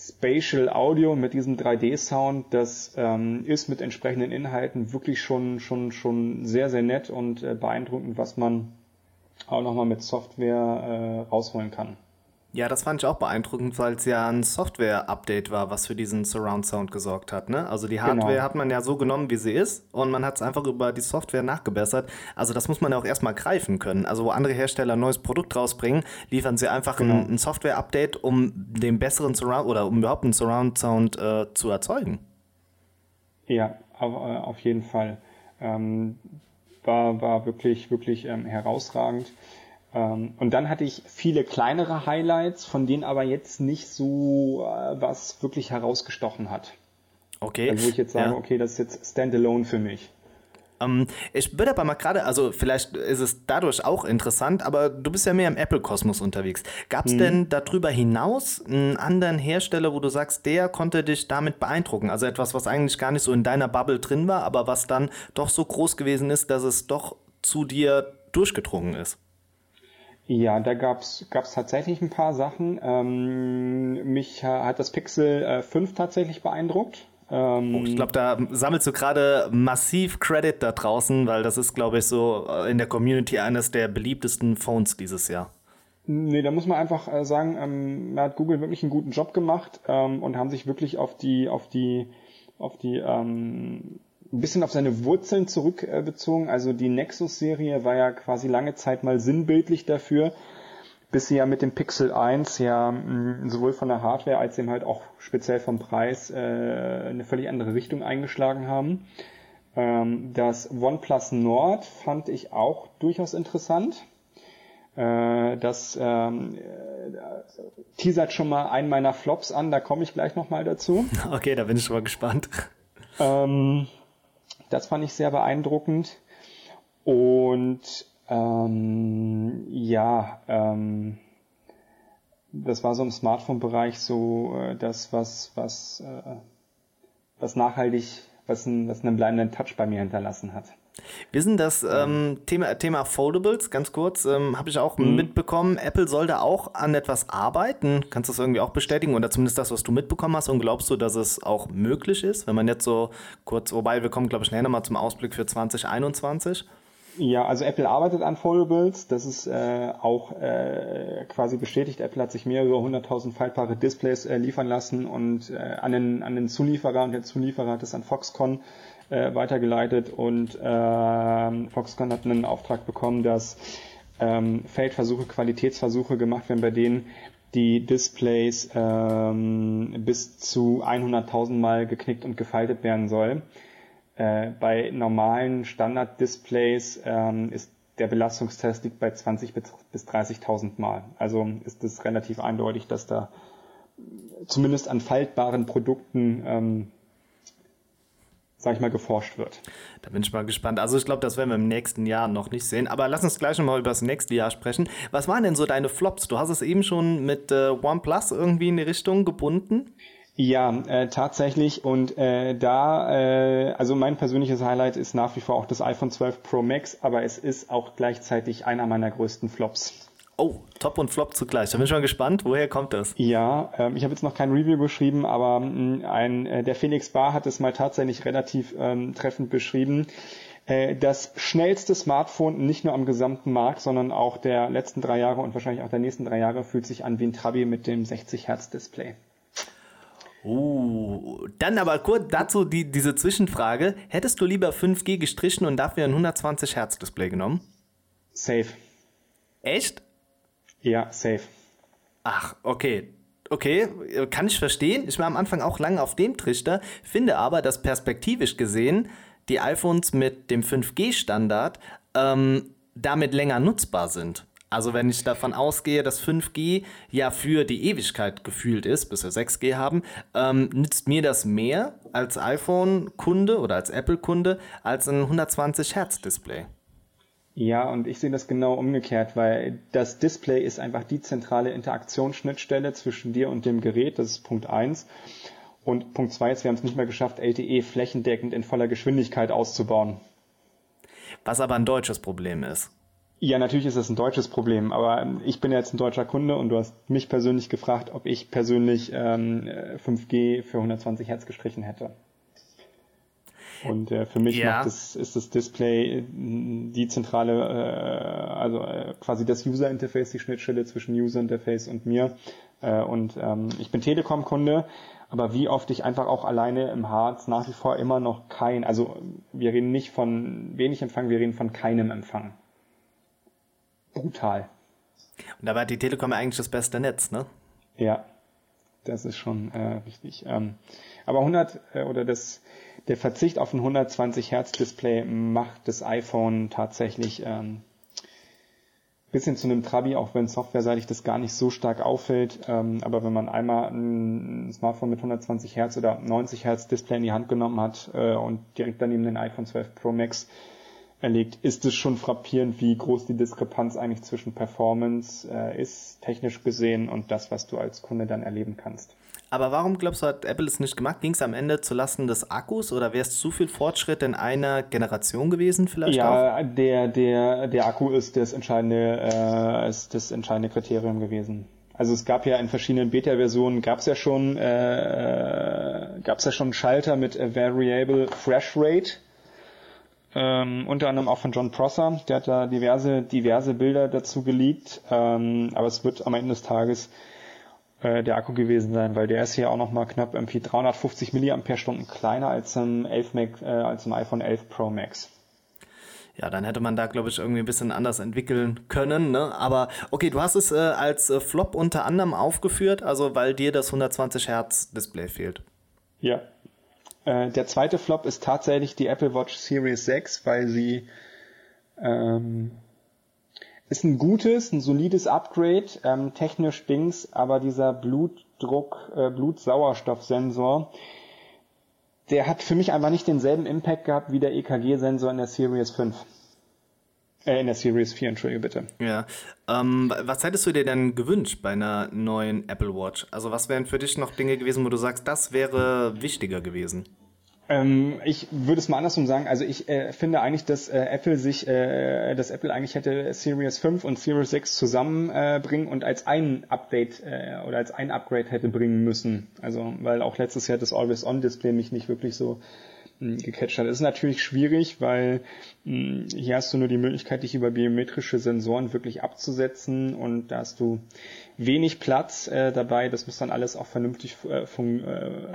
Spatial Audio mit diesem 3D-Sound, das ähm, ist mit entsprechenden Inhalten wirklich schon, schon, schon sehr, sehr nett und äh, beeindruckend, was man auch nochmal mit Software äh, rausholen kann. Ja, das fand ich auch beeindruckend, weil es ja ein Software-Update war, was für diesen Surround-Sound gesorgt hat. Ne? Also die genau. Hardware genau. hat man ja so genommen, wie sie ist und man hat es einfach über die Software nachgebessert. Also das muss man ja auch erstmal greifen können. Also wo andere Hersteller ein neues Produkt rausbringen, liefern sie einfach genau. ein, ein Software-Update, um den besseren Surround oder um überhaupt einen Surround-Sound äh, zu erzeugen. Ja, auf, äh, auf jeden Fall. Ähm, war, war wirklich, wirklich ähm, herausragend. Ähm, und dann hatte ich viele kleinere Highlights, von denen aber jetzt nicht so äh, was wirklich herausgestochen hat. Okay. Also wo ich jetzt sage, ja. okay, das ist jetzt Standalone für mich. Ähm, ich würde aber mal gerade, also vielleicht ist es dadurch auch interessant, aber du bist ja mehr im Apple-Kosmos unterwegs. Gab es hm. denn darüber hinaus einen anderen Hersteller, wo du sagst, der konnte dich damit beeindrucken? Also etwas, was eigentlich gar nicht so in deiner Bubble drin war, aber was dann doch so groß gewesen ist, dass es doch zu dir durchgedrungen ist? Ja, da gab's gab's tatsächlich ein paar Sachen. Ähm, mich hat das Pixel äh, 5 tatsächlich beeindruckt. Ähm, oh, ich glaube, da sammelst du gerade massiv Credit da draußen, weil das ist, glaube ich, so äh, in der Community eines der beliebtesten Phones dieses Jahr. Nee, da muss man einfach äh, sagen, ähm, da hat Google wirklich einen guten Job gemacht ähm, und haben sich wirklich auf die, auf die, auf die ähm, ein bisschen auf seine Wurzeln zurückbezogen. Also die Nexus-Serie war ja quasi lange Zeit mal sinnbildlich dafür, bis sie ja mit dem Pixel 1 ja mh, sowohl von der Hardware als eben halt auch speziell vom Preis äh, eine völlig andere Richtung eingeschlagen haben. Ähm, das OnePlus Nord fand ich auch durchaus interessant. Äh, das ähm, äh, teasert schon mal einen meiner Flops an, da komme ich gleich nochmal dazu. Okay, da bin ich schon mal gespannt. Ähm, das fand ich sehr beeindruckend. Und ähm, ja, ähm, das war so im Smartphone-Bereich so äh, das, was, was, äh, was nachhaltig, was, ein, was einen bleibenden Touch bei mir hinterlassen hat. Wir sind das ähm, Thema, Thema Foldables, ganz kurz, ähm, habe ich auch mhm. mitbekommen. Apple soll da auch an etwas arbeiten. Kannst du das irgendwie auch bestätigen oder zumindest das, was du mitbekommen hast? Und glaubst du, dass es auch möglich ist, wenn man jetzt so kurz, wobei wir kommen, glaube ich, schnell nochmal zum Ausblick für 2021? Ja, also Apple arbeitet an Foldables. Das ist äh, auch äh, quasi bestätigt. Apple hat sich mehrere hunderttausend faltbare Displays äh, liefern lassen und äh, an, den, an den Zulieferer und der Zulieferer hat es an Foxconn äh, weitergeleitet und äh, Foxconn hat einen Auftrag bekommen, dass ähm, Feldversuche, Qualitätsversuche gemacht werden, bei denen die Displays ähm, bis zu 100.000 Mal geknickt und gefaltet werden soll. Äh, bei normalen Standard-Displays ähm, ist der Belastungstest liegt bei 20 bis 30.000 Mal. Also ist es relativ eindeutig, dass da zumindest an faltbaren Produkten ähm, sag ich mal, geforscht wird. Da bin ich mal gespannt. Also ich glaube, das werden wir im nächsten Jahr noch nicht sehen. Aber lass uns gleich nochmal über das nächste Jahr sprechen. Was waren denn so deine Flops? Du hast es eben schon mit äh, OnePlus irgendwie in die Richtung gebunden. Ja, äh, tatsächlich. Und äh, da, äh, also mein persönliches Highlight ist nach wie vor auch das iPhone 12 Pro Max, aber es ist auch gleichzeitig einer meiner größten Flops. Oh, Top und Flop zugleich. Da bin ich mal gespannt, woher kommt das? Ja, ähm, ich habe jetzt noch kein Review geschrieben, aber mh, ein, äh, der Felix Bar hat es mal tatsächlich relativ ähm, treffend beschrieben. Äh, das schnellste Smartphone nicht nur am gesamten Markt, sondern auch der letzten drei Jahre und wahrscheinlich auch der nächsten drei Jahre fühlt sich an wie ein Trabi mit dem 60 Hertz Display. Uh, dann aber kurz dazu die, diese Zwischenfrage. Hättest du lieber 5G gestrichen und dafür ein 120 Hertz Display genommen? Safe. Echt? Ja, safe. Ach, okay. Okay, kann ich verstehen. Ich war am Anfang auch lange auf dem Trichter, finde aber, dass perspektivisch gesehen die iPhones mit dem 5G-Standard ähm, damit länger nutzbar sind. Also wenn ich davon ausgehe, dass 5G ja für die Ewigkeit gefühlt ist, bis wir 6G haben, ähm, nützt mir das mehr als iPhone-Kunde oder als Apple-Kunde als ein 120 Hertz-Display. Ja, und ich sehe das genau umgekehrt, weil das Display ist einfach die zentrale Interaktionsschnittstelle zwischen dir und dem Gerät. Das ist Punkt eins. Und Punkt zwei ist, wir haben es nicht mehr geschafft, LTE flächendeckend in voller Geschwindigkeit auszubauen. Was aber ein deutsches Problem ist. Ja, natürlich ist das ein deutsches Problem, aber ich bin jetzt ein deutscher Kunde und du hast mich persönlich gefragt, ob ich persönlich ähm, 5G für 120 Hertz gestrichen hätte. Und äh, für mich ja. das, ist das Display äh, die zentrale, äh, also äh, quasi das User Interface, die Schnittstelle zwischen User Interface und mir. Äh, und ähm, ich bin Telekom-Kunde, aber wie oft ich einfach auch alleine im Harz nach wie vor immer noch kein, also wir reden nicht von wenig Empfang, wir reden von keinem Empfang. Brutal. Und dabei hat die Telekom eigentlich das beste Netz, ne? Ja, das ist schon äh, richtig. Ähm, aber 100 äh, oder das der Verzicht auf ein 120 Hertz Display macht das iPhone tatsächlich ähm, bisschen zu einem Trabi, auch wenn softwareseitig das gar nicht so stark auffällt. Ähm, aber wenn man einmal ein Smartphone mit 120 Hertz oder 90 Hertz Display in die Hand genommen hat äh, und direkt daneben den iPhone 12 Pro Max erlegt, ist es schon frappierend, wie groß die Diskrepanz eigentlich zwischen Performance äh, ist, technisch gesehen, und das, was du als Kunde dann erleben kannst. Aber warum glaubst du, hat Apple es nicht gemacht? Ging es am Ende zulasten des Akkus oder wäre es zu viel Fortschritt in einer Generation gewesen vielleicht? Ja, auch? Der, der, der Akku ist das entscheidende, äh, ist das entscheidende Kriterium gewesen. Also es gab ja in verschiedenen Beta-Versionen gab es ja schon äh, gab es ja schon Schalter mit Variable Fresh Rate. Ähm, unter anderem auch von John Prosser, der hat da diverse diverse Bilder dazu geleakt, ähm, aber es wird am Ende des Tages äh, der Akku gewesen sein, weil der ist hier auch noch mal knapp irgendwie 350 mAh kleiner als im 11 Mac, äh, als im iPhone 11 Pro Max. Ja, dann hätte man da, glaube ich, irgendwie ein bisschen anders entwickeln können. Ne? Aber okay, du hast es äh, als äh, Flop unter anderem aufgeführt, also weil dir das 120 Hertz Display fehlt. Ja. Äh, der zweite Flop ist tatsächlich die Apple Watch Series 6, weil sie ähm, ist ein gutes, ein solides Upgrade, ähm, technisch Dings, aber dieser Blutdruck, äh, Blutsauerstoffsensor, der hat für mich einfach nicht denselben Impact gehabt wie der EKG-Sensor in der Series 5. Äh, in der Series 4, entschuldige bitte. Ja. Ähm, was hättest du dir denn gewünscht bei einer neuen Apple Watch? Also was wären für dich noch Dinge gewesen, wo du sagst, das wäre wichtiger gewesen? Ähm, ich würde es mal andersrum sagen. Also ich äh, finde eigentlich, dass äh, Apple sich, äh, dass Apple eigentlich hätte Series 5 und Series 6 zusammenbringen und als ein Update äh, oder als ein Upgrade hätte bringen müssen. Also weil auch letztes Jahr das Always-On-Display mich nicht wirklich so hm, gecatcht hat. Das ist natürlich schwierig, weil mh, hm, hier hast du nur die Möglichkeit, dich über biometrische Sensoren wirklich abzusetzen und da hast du wenig Platz äh, dabei. Das muss dann alles auch vernünftig äh, fun äh,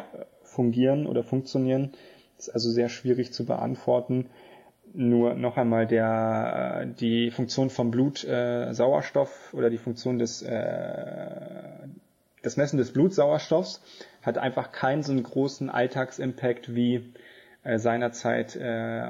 fungieren oder funktionieren. Das ist also sehr schwierig zu beantworten. Nur noch einmal der, äh, die Funktion vom Blut äh, Sauerstoff oder die Funktion des, äh, das Messen des Blutsauerstoffs hat einfach keinen so einen großen Alltagsimpact wie äh, seinerzeit äh,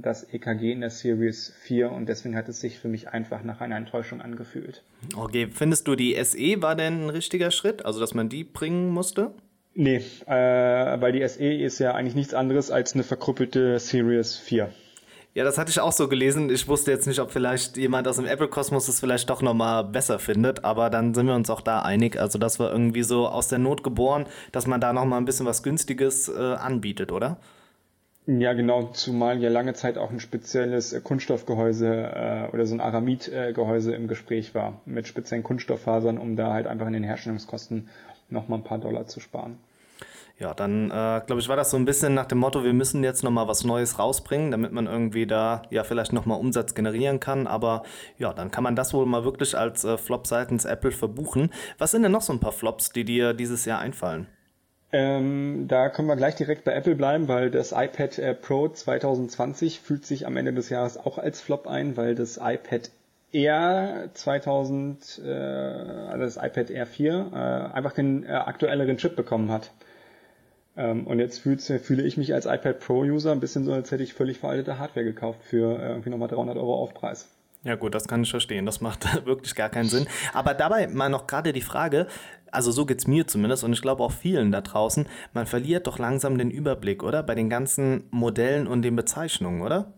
das EKG in der Series 4 und deswegen hat es sich für mich einfach nach einer Enttäuschung angefühlt. Okay, findest du die SE war denn ein richtiger Schritt, also dass man die bringen musste? Nee, äh, weil die SE ist ja eigentlich nichts anderes als eine verkrüppelte Series 4. Ja, das hatte ich auch so gelesen. Ich wusste jetzt nicht, ob vielleicht jemand aus dem Apple-Kosmos es vielleicht doch nochmal besser findet, aber dann sind wir uns auch da einig. Also das war irgendwie so aus der Not geboren, dass man da nochmal ein bisschen was Günstiges äh, anbietet, oder? Ja, genau, zumal ja lange Zeit auch ein spezielles äh, Kunststoffgehäuse äh, oder so ein Aramid-Gehäuse im Gespräch war, mit speziellen Kunststofffasern, um da halt einfach in den Herstellungskosten nochmal ein paar Dollar zu sparen. Ja, dann äh, glaube ich, war das so ein bisschen nach dem Motto, wir müssen jetzt nochmal was Neues rausbringen, damit man irgendwie da ja vielleicht nochmal Umsatz generieren kann. Aber ja, dann kann man das wohl mal wirklich als äh, Flop seitens Apple verbuchen. Was sind denn noch so ein paar Flops, die dir dieses Jahr einfallen? Ähm, da können wir gleich direkt bei Apple bleiben, weil das iPad äh, Pro 2020 fühlt sich am Ende des Jahres auch als Flop ein, weil das iPad Air 2000, äh, also das iPad Air 4, äh, einfach den äh, aktuelleren Chip bekommen hat. Ähm, und jetzt fühle ich mich als iPad Pro-User ein bisschen so, als hätte ich völlig veraltete Hardware gekauft für äh, irgendwie nochmal 300 Euro Aufpreis. Ja gut, das kann ich verstehen. Das macht wirklich gar keinen Sinn. Aber dabei mal noch gerade die Frage, also so geht's mir zumindest und ich glaube auch vielen da draußen, man verliert doch langsam den Überblick, oder? Bei den ganzen Modellen und den Bezeichnungen, oder?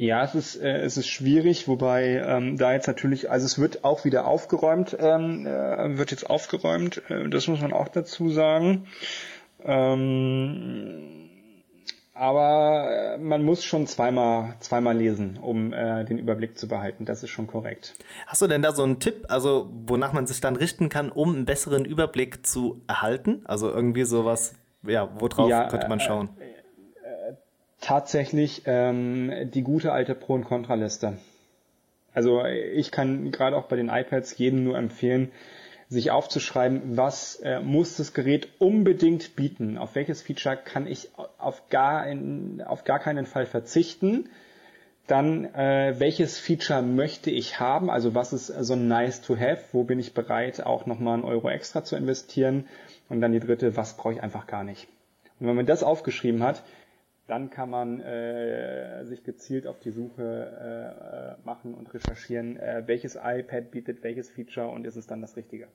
Ja, es ist, äh, es ist schwierig, wobei ähm, da jetzt natürlich, also es wird auch wieder aufgeräumt, ähm, äh, wird jetzt aufgeräumt, äh, das muss man auch dazu sagen. Ähm, aber äh, man muss schon zweimal, zweimal lesen, um äh, den Überblick zu behalten. Das ist schon korrekt. Hast du denn da so einen Tipp, also wonach man sich dann richten kann, um einen besseren Überblick zu erhalten? Also irgendwie sowas, ja, worauf ja, könnte man schauen? Tatsächlich ähm, die gute alte Pro- und Kontraliste. Also ich kann gerade auch bei den iPads jedem nur empfehlen, sich aufzuschreiben, was äh, muss das Gerät unbedingt bieten, auf welches Feature kann ich auf gar, in, auf gar keinen Fall verzichten, dann äh, welches Feature möchte ich haben, also was ist so nice to have, wo bin ich bereit auch nochmal einen Euro extra zu investieren? Und dann die dritte, was brauche ich einfach gar nicht. Und wenn man das aufgeschrieben hat, dann kann man äh, sich gezielt auf die Suche äh, machen und recherchieren, äh, welches iPad bietet welches Feature und ist es dann das Richtige.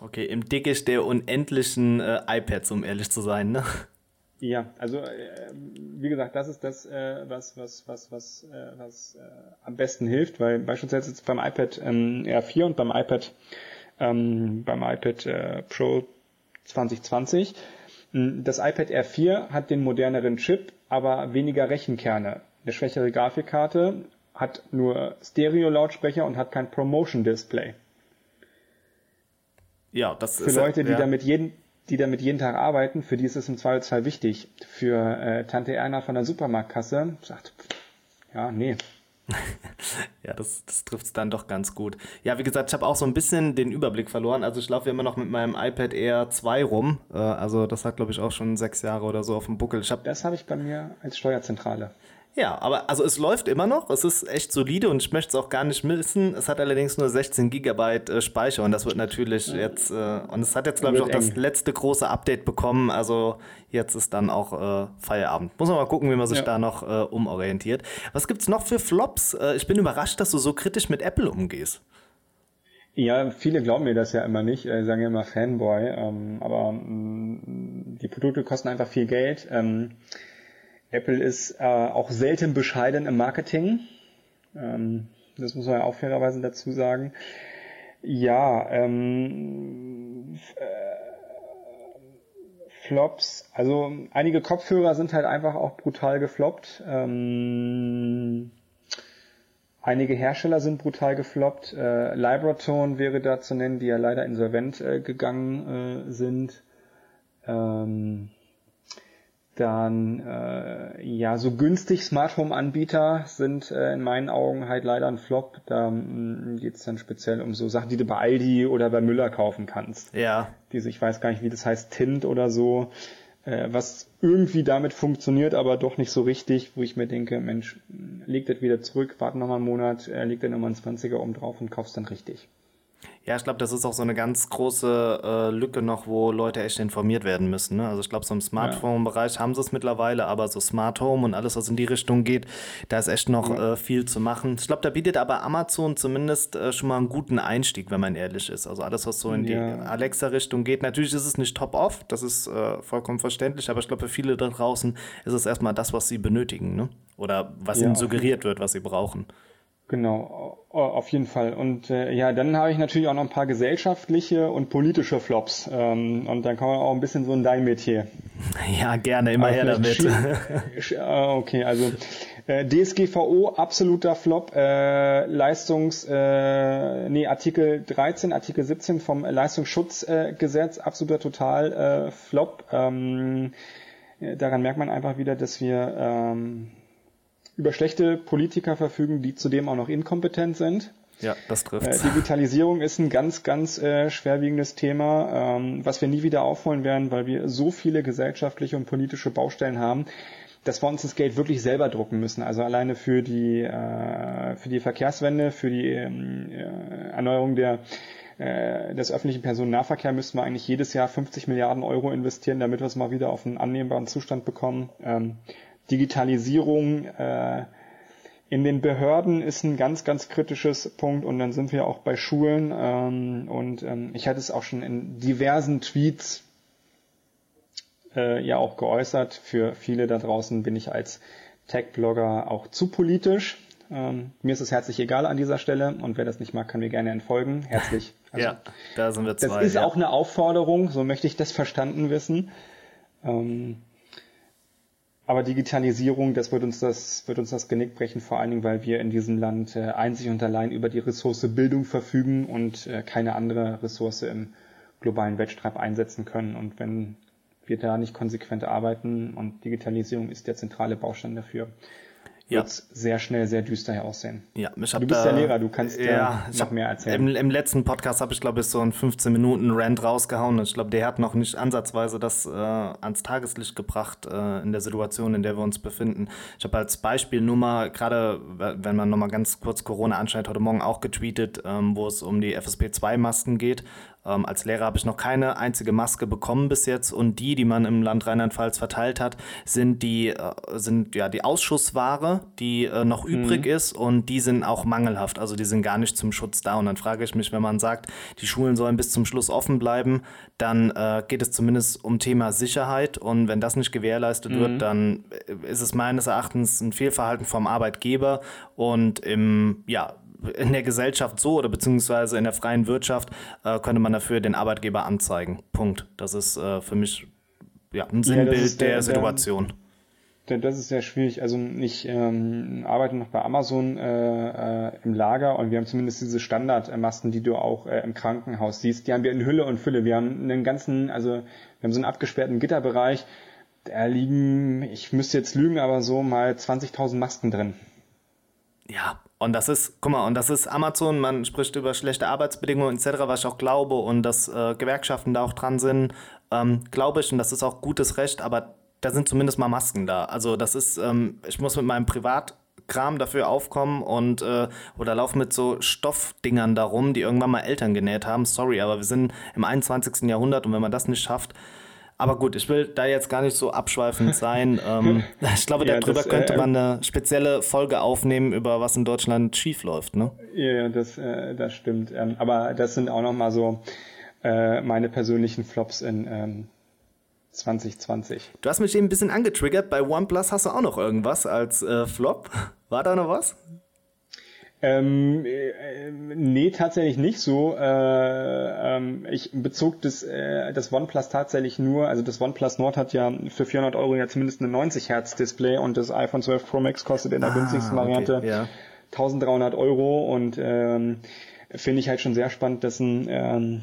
Okay, im Dickicht der unendlichen äh, iPads, um ehrlich zu sein, ne? Ja, also äh, wie gesagt, das ist das, äh, was, was, was, was, äh, was äh, am besten hilft, weil beispielsweise jetzt beim iPad ähm, R4 und beim iPad ähm, beim iPad äh, Pro 2020 das iPad R4 hat den moderneren Chip, aber weniger Rechenkerne. Eine schwächere Grafikkarte hat nur Stereo-Lautsprecher und hat kein Promotion-Display. Ja, das für ist Leute, die ja. damit jeden, die damit jeden Tag arbeiten, für die ist es im Zweifelsfall wichtig. Für äh, Tante Erna von der Supermarktkasse sagt, ja, nee, ja, das, das trifft es dann doch ganz gut. Ja, wie gesagt, ich habe auch so ein bisschen den Überblick verloren. Also ich laufe immer noch mit meinem iPad Air 2 rum. Äh, also das hat, glaube ich, auch schon sechs Jahre oder so auf dem Buckel. Ich hab, das habe ich bei mir als Steuerzentrale. Ja, aber also es läuft immer noch. Es ist echt solide und ich möchte es auch gar nicht missen. Es hat allerdings nur 16 Gigabyte äh, Speicher und das wird natürlich jetzt äh, und es hat jetzt glaube ich auch eng. das letzte große Update bekommen. Also jetzt ist dann auch äh, Feierabend. Muss man mal gucken, wie man sich ja. da noch äh, umorientiert. Was gibt's noch für Flops? Äh, ich bin überrascht, dass du so kritisch mit Apple umgehst. Ja, viele glauben mir das ja immer nicht, äh, sagen ja immer Fanboy, ähm, aber mm, die Produkte kosten einfach viel Geld. Ähm, Apple ist äh, auch selten bescheiden im Marketing. Ähm, das muss man ja auch fairerweise dazu sagen. Ja, ähm, äh, Flops, also einige Kopfhörer sind halt einfach auch brutal gefloppt. Ähm, einige Hersteller sind brutal gefloppt. Äh, Libratone wäre da zu nennen, die ja leider insolvent äh, gegangen äh, sind. Ähm, dann äh, ja, so günstig Smart Home Anbieter sind äh, in meinen Augen halt leider ein Flop. Da mm, geht's dann speziell um so Sachen, die du bei Aldi oder bei Müller kaufen kannst. Ja. Diese, ich weiß gar nicht, wie das heißt, Tint oder so, äh, was irgendwie damit funktioniert, aber doch nicht so richtig, wo ich mir denke, Mensch, leg das wieder zurück, warte nochmal einen Monat, äh, leg dir nochmal einen 20er oben drauf und kaufst dann richtig. Ja, ich glaube, das ist auch so eine ganz große äh, Lücke noch, wo Leute echt informiert werden müssen. Ne? Also ich glaube, so im Smartphone-Bereich haben sie es mittlerweile, aber so Smart Home und alles, was in die Richtung geht, da ist echt noch ja. äh, viel zu machen. Ich glaube, da bietet aber Amazon zumindest äh, schon mal einen guten Einstieg, wenn man ehrlich ist. Also alles, was so in ja. die Alexa-Richtung geht. Natürlich ist es nicht top-off, das ist äh, vollkommen verständlich, aber ich glaube, für viele da draußen ist es erstmal das, was sie benötigen. Ne? Oder was ja, ihnen suggeriert wird, was sie brauchen. Genau, auf jeden Fall. Und äh, ja, dann habe ich natürlich auch noch ein paar gesellschaftliche und politische Flops. Ähm, und dann kommen wir auch ein bisschen so in dein Metier. Ja, gerne, immer her damit. Ah, okay, also äh, DSGVO, absoluter Flop. Äh, Leistungs, äh, nee, Artikel 13, Artikel 17 vom Leistungsschutzgesetz, absoluter total äh, Flop. Ähm, daran merkt man einfach wieder, dass wir ähm, über schlechte Politiker verfügen, die zudem auch noch inkompetent sind. Ja, das trifft. Äh, Digitalisierung ist ein ganz, ganz äh, schwerwiegendes Thema, ähm, was wir nie wieder aufholen werden, weil wir so viele gesellschaftliche und politische Baustellen haben, dass wir uns das Geld wirklich selber drucken müssen. Also alleine für die, äh, für die Verkehrswende, für die ähm, äh, Erneuerung der äh, des öffentlichen Personennahverkehrs müssten wir eigentlich jedes Jahr 50 Milliarden Euro investieren, damit wir es mal wieder auf einen annehmbaren Zustand bekommen. Ähm, Digitalisierung äh, in den Behörden ist ein ganz, ganz kritisches Punkt und dann sind wir auch bei Schulen ähm, und ähm, ich hatte es auch schon in diversen Tweets äh, ja auch geäußert. Für viele da draußen bin ich als Tech-Blogger auch zu politisch. Ähm, mir ist es herzlich egal an dieser Stelle und wer das nicht mag, kann mir gerne entfolgen. Herzlich. Also, ja, da sind wir zwei. Das ist ja. auch eine Aufforderung, so möchte ich das verstanden wissen. Ähm, aber Digitalisierung, das wird uns das, wird uns das Genick brechen, vor allen Dingen, weil wir in diesem Land äh, einzig und allein über die Ressource Bildung verfügen und äh, keine andere Ressource im globalen Wettstreit einsetzen können. Und wenn wir da nicht konsequent arbeiten und Digitalisierung ist der zentrale Baustein dafür, ja. wird sehr schnell sehr düster aussehen. Ja, du bist der Lehrer, du kannst ja, äh, noch mehr erzählen. Im, Im, letzten Podcast habe ich, glaube ich, so einen 15 Minuten Rant rausgehauen. Ich glaube, der hat noch nicht ansatzweise das äh, ans Tageslicht gebracht äh, in der Situation, in der wir uns befinden. Ich habe als Beispiel nur mal, gerade wenn man nochmal ganz kurz Corona anschaut, heute Morgen auch getweetet, ähm, wo es um die FSP2-Masken geht. Ähm, als Lehrer habe ich noch keine einzige Maske bekommen bis jetzt und die, die man im Land Rheinland-Pfalz verteilt hat, sind die, äh, sind ja die Ausschussware, die äh, noch mhm. übrig ist und die sind auch mangelhaft, also die sind gar nicht zum Schutz da. Und dann frage ich mich, wenn man sagt, die Schulen sollen bis zum Schluss offen bleiben, dann äh, geht es zumindest um Thema Sicherheit und wenn das nicht gewährleistet mhm. wird, dann äh, ist es meines Erachtens ein Fehlverhalten vom Arbeitgeber und im, ja, in der Gesellschaft so oder beziehungsweise in der freien Wirtschaft äh, könnte man dafür den Arbeitgeber anzeigen. Punkt. Das ist äh, für mich ja, ein Sinnbild ja, der, der, Situation. Der, das ist sehr schwierig. Also ich ähm, arbeite noch bei Amazon äh, äh, im Lager und wir haben zumindest diese Standardmasken, die du auch äh, im Krankenhaus siehst. Die haben wir in Hülle und Fülle. Wir haben einen ganzen, also wir haben so einen abgesperrten Gitterbereich. Da liegen, ich müsste jetzt lügen, aber so mal 20.000 Masken drin. Ja, und das ist, guck mal, und das ist Amazon, man spricht über schlechte Arbeitsbedingungen etc., was ich auch glaube und dass äh, Gewerkschaften da auch dran sind, ähm, glaube ich, und das ist auch gutes Recht, aber da sind zumindest mal Masken da. Also das ist, ähm, ich muss mit meinem Privatkram dafür aufkommen und äh, oder laufe mit so Stoffdingern darum, die irgendwann mal Eltern genäht haben. Sorry, aber wir sind im 21. Jahrhundert und wenn man das nicht schafft, aber gut, ich will da jetzt gar nicht so abschweifend sein. ähm, ich glaube, ja, darüber das, könnte äh, man eine spezielle Folge aufnehmen, über was in Deutschland schiefläuft. Ne? Ja, das, äh, das stimmt. Ähm, aber das sind auch nochmal so äh, meine persönlichen Flops in ähm, 2020. Du hast mich eben ein bisschen angetriggert. Bei OnePlus hast du auch noch irgendwas als äh, Flop. War da noch was? Ähm, äh, nee, tatsächlich nicht so. Äh, ähm, ich bezog das, äh, das OnePlus tatsächlich nur, also das OnePlus Nord hat ja für 400 Euro ja zumindest eine 90 Hertz Display und das iPhone 12 Pro Max kostet in der ah, günstigsten Variante okay, ja. 1300 Euro und ähm, finde ich halt schon sehr spannend, dass ein ähm,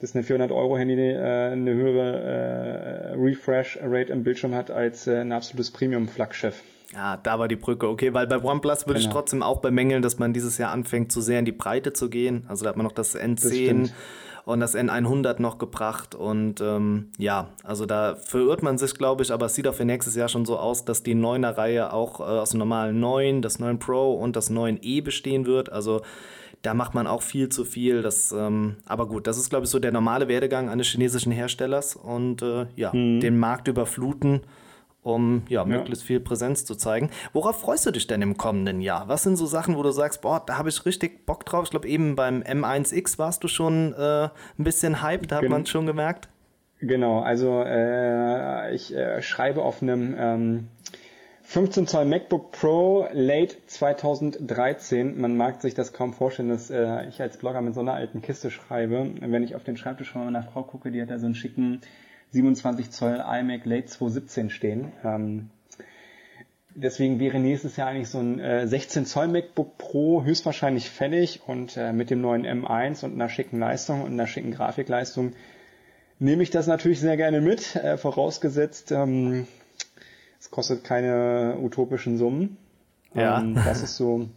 dass eine 400 Euro Handy äh, eine höhere äh, Refresh Rate im Bildschirm hat als äh, ein absolutes Premium Flaggschiff. Ja, da war die Brücke. Okay, weil bei OnePlus würde genau. ich trotzdem auch bemängeln, dass man dieses Jahr anfängt, zu sehr in die Breite zu gehen. Also da hat man noch das N10 das und das N100 noch gebracht. Und ähm, ja, also da verirrt man sich, glaube ich, aber es sieht auch für nächstes Jahr schon so aus, dass die 9er Reihe auch äh, aus dem normalen 9, das 9 Pro und das 9e bestehen wird. Also da macht man auch viel zu viel. Das, ähm, aber gut, das ist, glaube ich, so der normale Werdegang eines chinesischen Herstellers und äh, ja, mhm. den Markt überfluten um ja, möglichst viel Präsenz zu zeigen. Worauf freust du dich denn im kommenden Jahr? Was sind so Sachen, wo du sagst, boah, da habe ich richtig Bock drauf? Ich glaube, eben beim M1X warst du schon äh, ein bisschen hyped, da hat man schon gemerkt. Genau, also äh, ich äh, schreibe auf einem ähm, 15 Zoll MacBook Pro Late 2013. Man mag sich das kaum vorstellen, dass äh, ich als Blogger mit so einer alten Kiste schreibe. Wenn ich auf den Schreibtisch von meiner Frau gucke, die hat da so einen schicken 27 Zoll iMac Late 2017 stehen. Ähm, deswegen wäre nächstes Jahr eigentlich so ein äh, 16 Zoll MacBook Pro höchstwahrscheinlich fällig und äh, mit dem neuen M1 und einer schicken Leistung und einer schicken Grafikleistung nehme ich das natürlich sehr gerne mit, äh, vorausgesetzt, ähm, es kostet keine utopischen Summen. Ja. Ähm, das ist so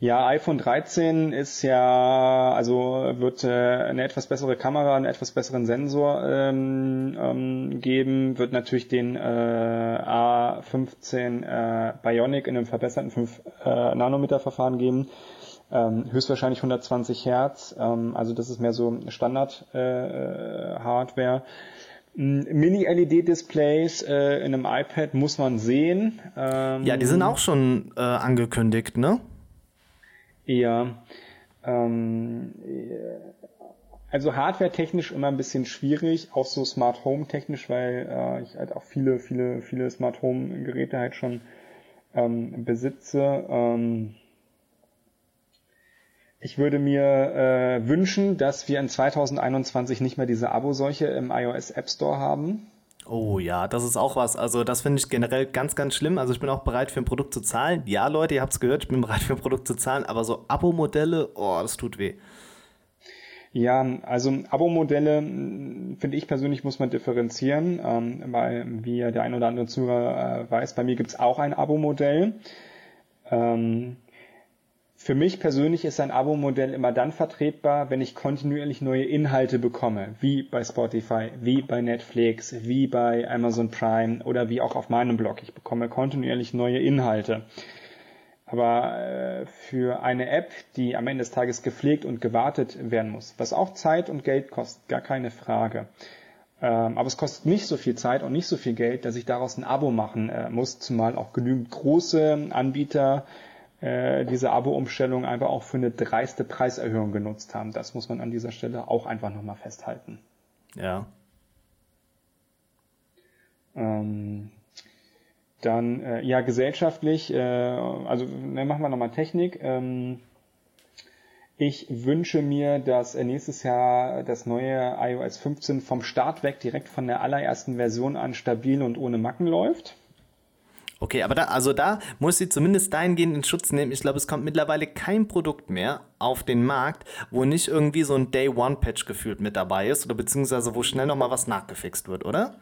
Ja, iPhone 13 ist ja, also wird äh, eine etwas bessere Kamera, einen etwas besseren Sensor ähm, ähm, geben, wird natürlich den äh, A15 äh, Bionic in einem verbesserten 5 äh, Nanometer Verfahren geben. Ähm, höchstwahrscheinlich 120 Hertz, ähm, also das ist mehr so Standard äh, äh Hardware. Mini-LED-Displays äh, in einem iPad muss man sehen. Ähm, ja, die sind auch schon äh, angekündigt, ne? Ja. Ähm, also hardware-technisch immer ein bisschen schwierig, auch so Smart Home-technisch, weil äh, ich halt auch viele, viele, viele Smart Home-Geräte halt schon ähm, besitze. Ähm, ich würde mir äh, wünschen, dass wir in 2021 nicht mehr diese Abo-Seuche im iOS App Store haben. Oh ja, das ist auch was. Also das finde ich generell ganz, ganz schlimm. Also ich bin auch bereit für ein Produkt zu zahlen. Ja, Leute, ihr habt es gehört, ich bin bereit für ein Produkt zu zahlen, aber so Abo-Modelle, oh, das tut weh. Ja, also Abo-Modelle hm, finde ich persönlich muss man differenzieren, ähm, weil wie der ein oder andere Zuhörer äh, weiß, bei mir gibt es auch ein Abo-Modell. Ähm, für mich persönlich ist ein Abo-Modell immer dann vertretbar, wenn ich kontinuierlich neue Inhalte bekomme, wie bei Spotify, wie bei Netflix, wie bei Amazon Prime oder wie auch auf meinem Blog. Ich bekomme kontinuierlich neue Inhalte. Aber äh, für eine App, die am Ende des Tages gepflegt und gewartet werden muss, was auch Zeit und Geld kostet, gar keine Frage. Ähm, aber es kostet nicht so viel Zeit und nicht so viel Geld, dass ich daraus ein Abo machen äh, muss, zumal auch genügend große Anbieter äh, diese Abo-Umstellung einfach auch für eine dreiste Preiserhöhung genutzt haben. Das muss man an dieser Stelle auch einfach nochmal festhalten. Ja. Ähm, dann, äh, ja, gesellschaftlich, äh, also ne, machen wir nochmal Technik. Ähm, ich wünsche mir, dass nächstes Jahr das neue iOS 15 vom Start weg direkt von der allerersten Version an stabil und ohne Macken läuft. Okay, aber da, also da muss sie zumindest dahingehend in Schutz nehmen. Ich glaube, es kommt mittlerweile kein Produkt mehr auf den Markt, wo nicht irgendwie so ein Day-One-Patch gefühlt mit dabei ist oder beziehungsweise wo schnell nochmal was nachgefixt wird, oder?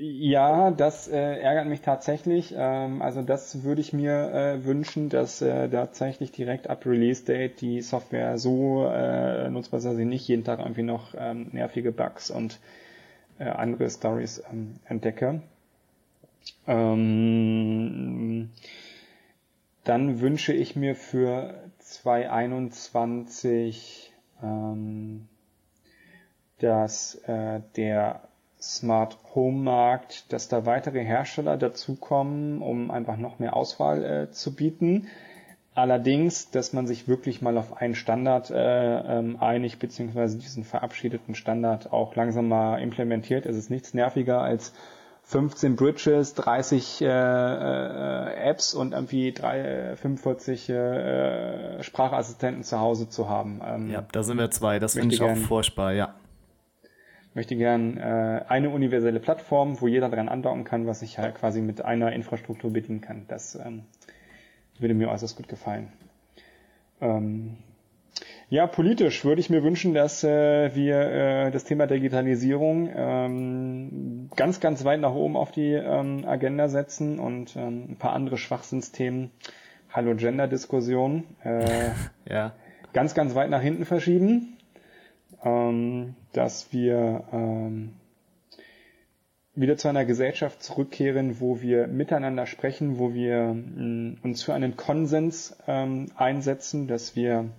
Ja, das äh, ärgert mich tatsächlich. Ähm, also das würde ich mir äh, wünschen, dass äh, tatsächlich direkt ab Release Date die Software so äh, nutzbar ist, dass ich nicht jeden Tag irgendwie noch ähm, nervige Bugs und äh, andere Stories ähm, entdecke. Ähm, dann wünsche ich mir für 2021, ähm, dass äh, der Smart Home Markt, dass da weitere Hersteller dazukommen, um einfach noch mehr Auswahl äh, zu bieten. Allerdings, dass man sich wirklich mal auf einen Standard äh, ähm, einigt, beziehungsweise diesen verabschiedeten Standard auch langsam mal implementiert. Es ist nichts nerviger als 15 Bridges, 30 äh, äh, Apps und irgendwie drei, 45 äh, Sprachassistenten zu Hause zu haben. Ähm, ja, da sind wir zwei. Das finde ich gern, auch furchtbar, ja. Möchte gern äh, eine universelle Plattform, wo jeder dran andocken kann, was ich halt quasi mit einer Infrastruktur bedienen kann. Das ähm, würde mir äußerst gut gefallen. Ähm, ja, politisch würde ich mir wünschen, dass äh, wir äh, das Thema Digitalisierung ähm, ganz, ganz weit nach oben auf die ähm, Agenda setzen und ähm, ein paar andere Schwachsinnsthemen, Hallo Gender-Diskussion, äh, ja. ganz, ganz weit nach hinten verschieben, ähm, dass wir ähm, wieder zu einer Gesellschaft zurückkehren, wo wir miteinander sprechen, wo wir mh, mm, uns für einen Konsens ähm, einsetzen, dass wir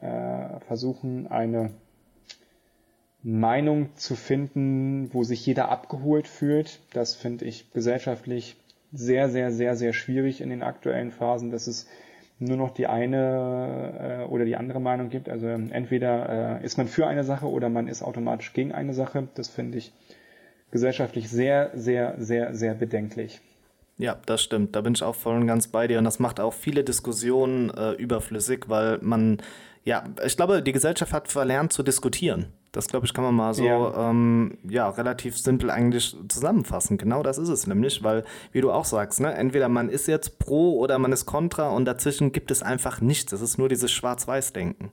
äh, versuchen, eine Meinung zu finden, wo sich jeder abgeholt fühlt. Das finde ich gesellschaftlich sehr, sehr, sehr, sehr schwierig in den aktuellen Phasen, dass es nur noch die eine äh, oder die andere Meinung gibt. Also entweder äh, ist man für eine Sache oder man ist automatisch gegen eine Sache. Das finde ich gesellschaftlich sehr, sehr, sehr, sehr bedenklich. Ja, das stimmt. Da bin ich auch voll und ganz bei dir. Und das macht auch viele Diskussionen äh, überflüssig, weil man ja, ich glaube, die Gesellschaft hat verlernt zu diskutieren. Das, glaube ich, kann man mal so ja. Ähm, ja, relativ simpel eigentlich zusammenfassen. Genau das ist es nämlich, weil, wie du auch sagst, ne, entweder man ist jetzt pro oder man ist kontra und dazwischen gibt es einfach nichts. Es ist nur dieses Schwarz-Weiß-Denken.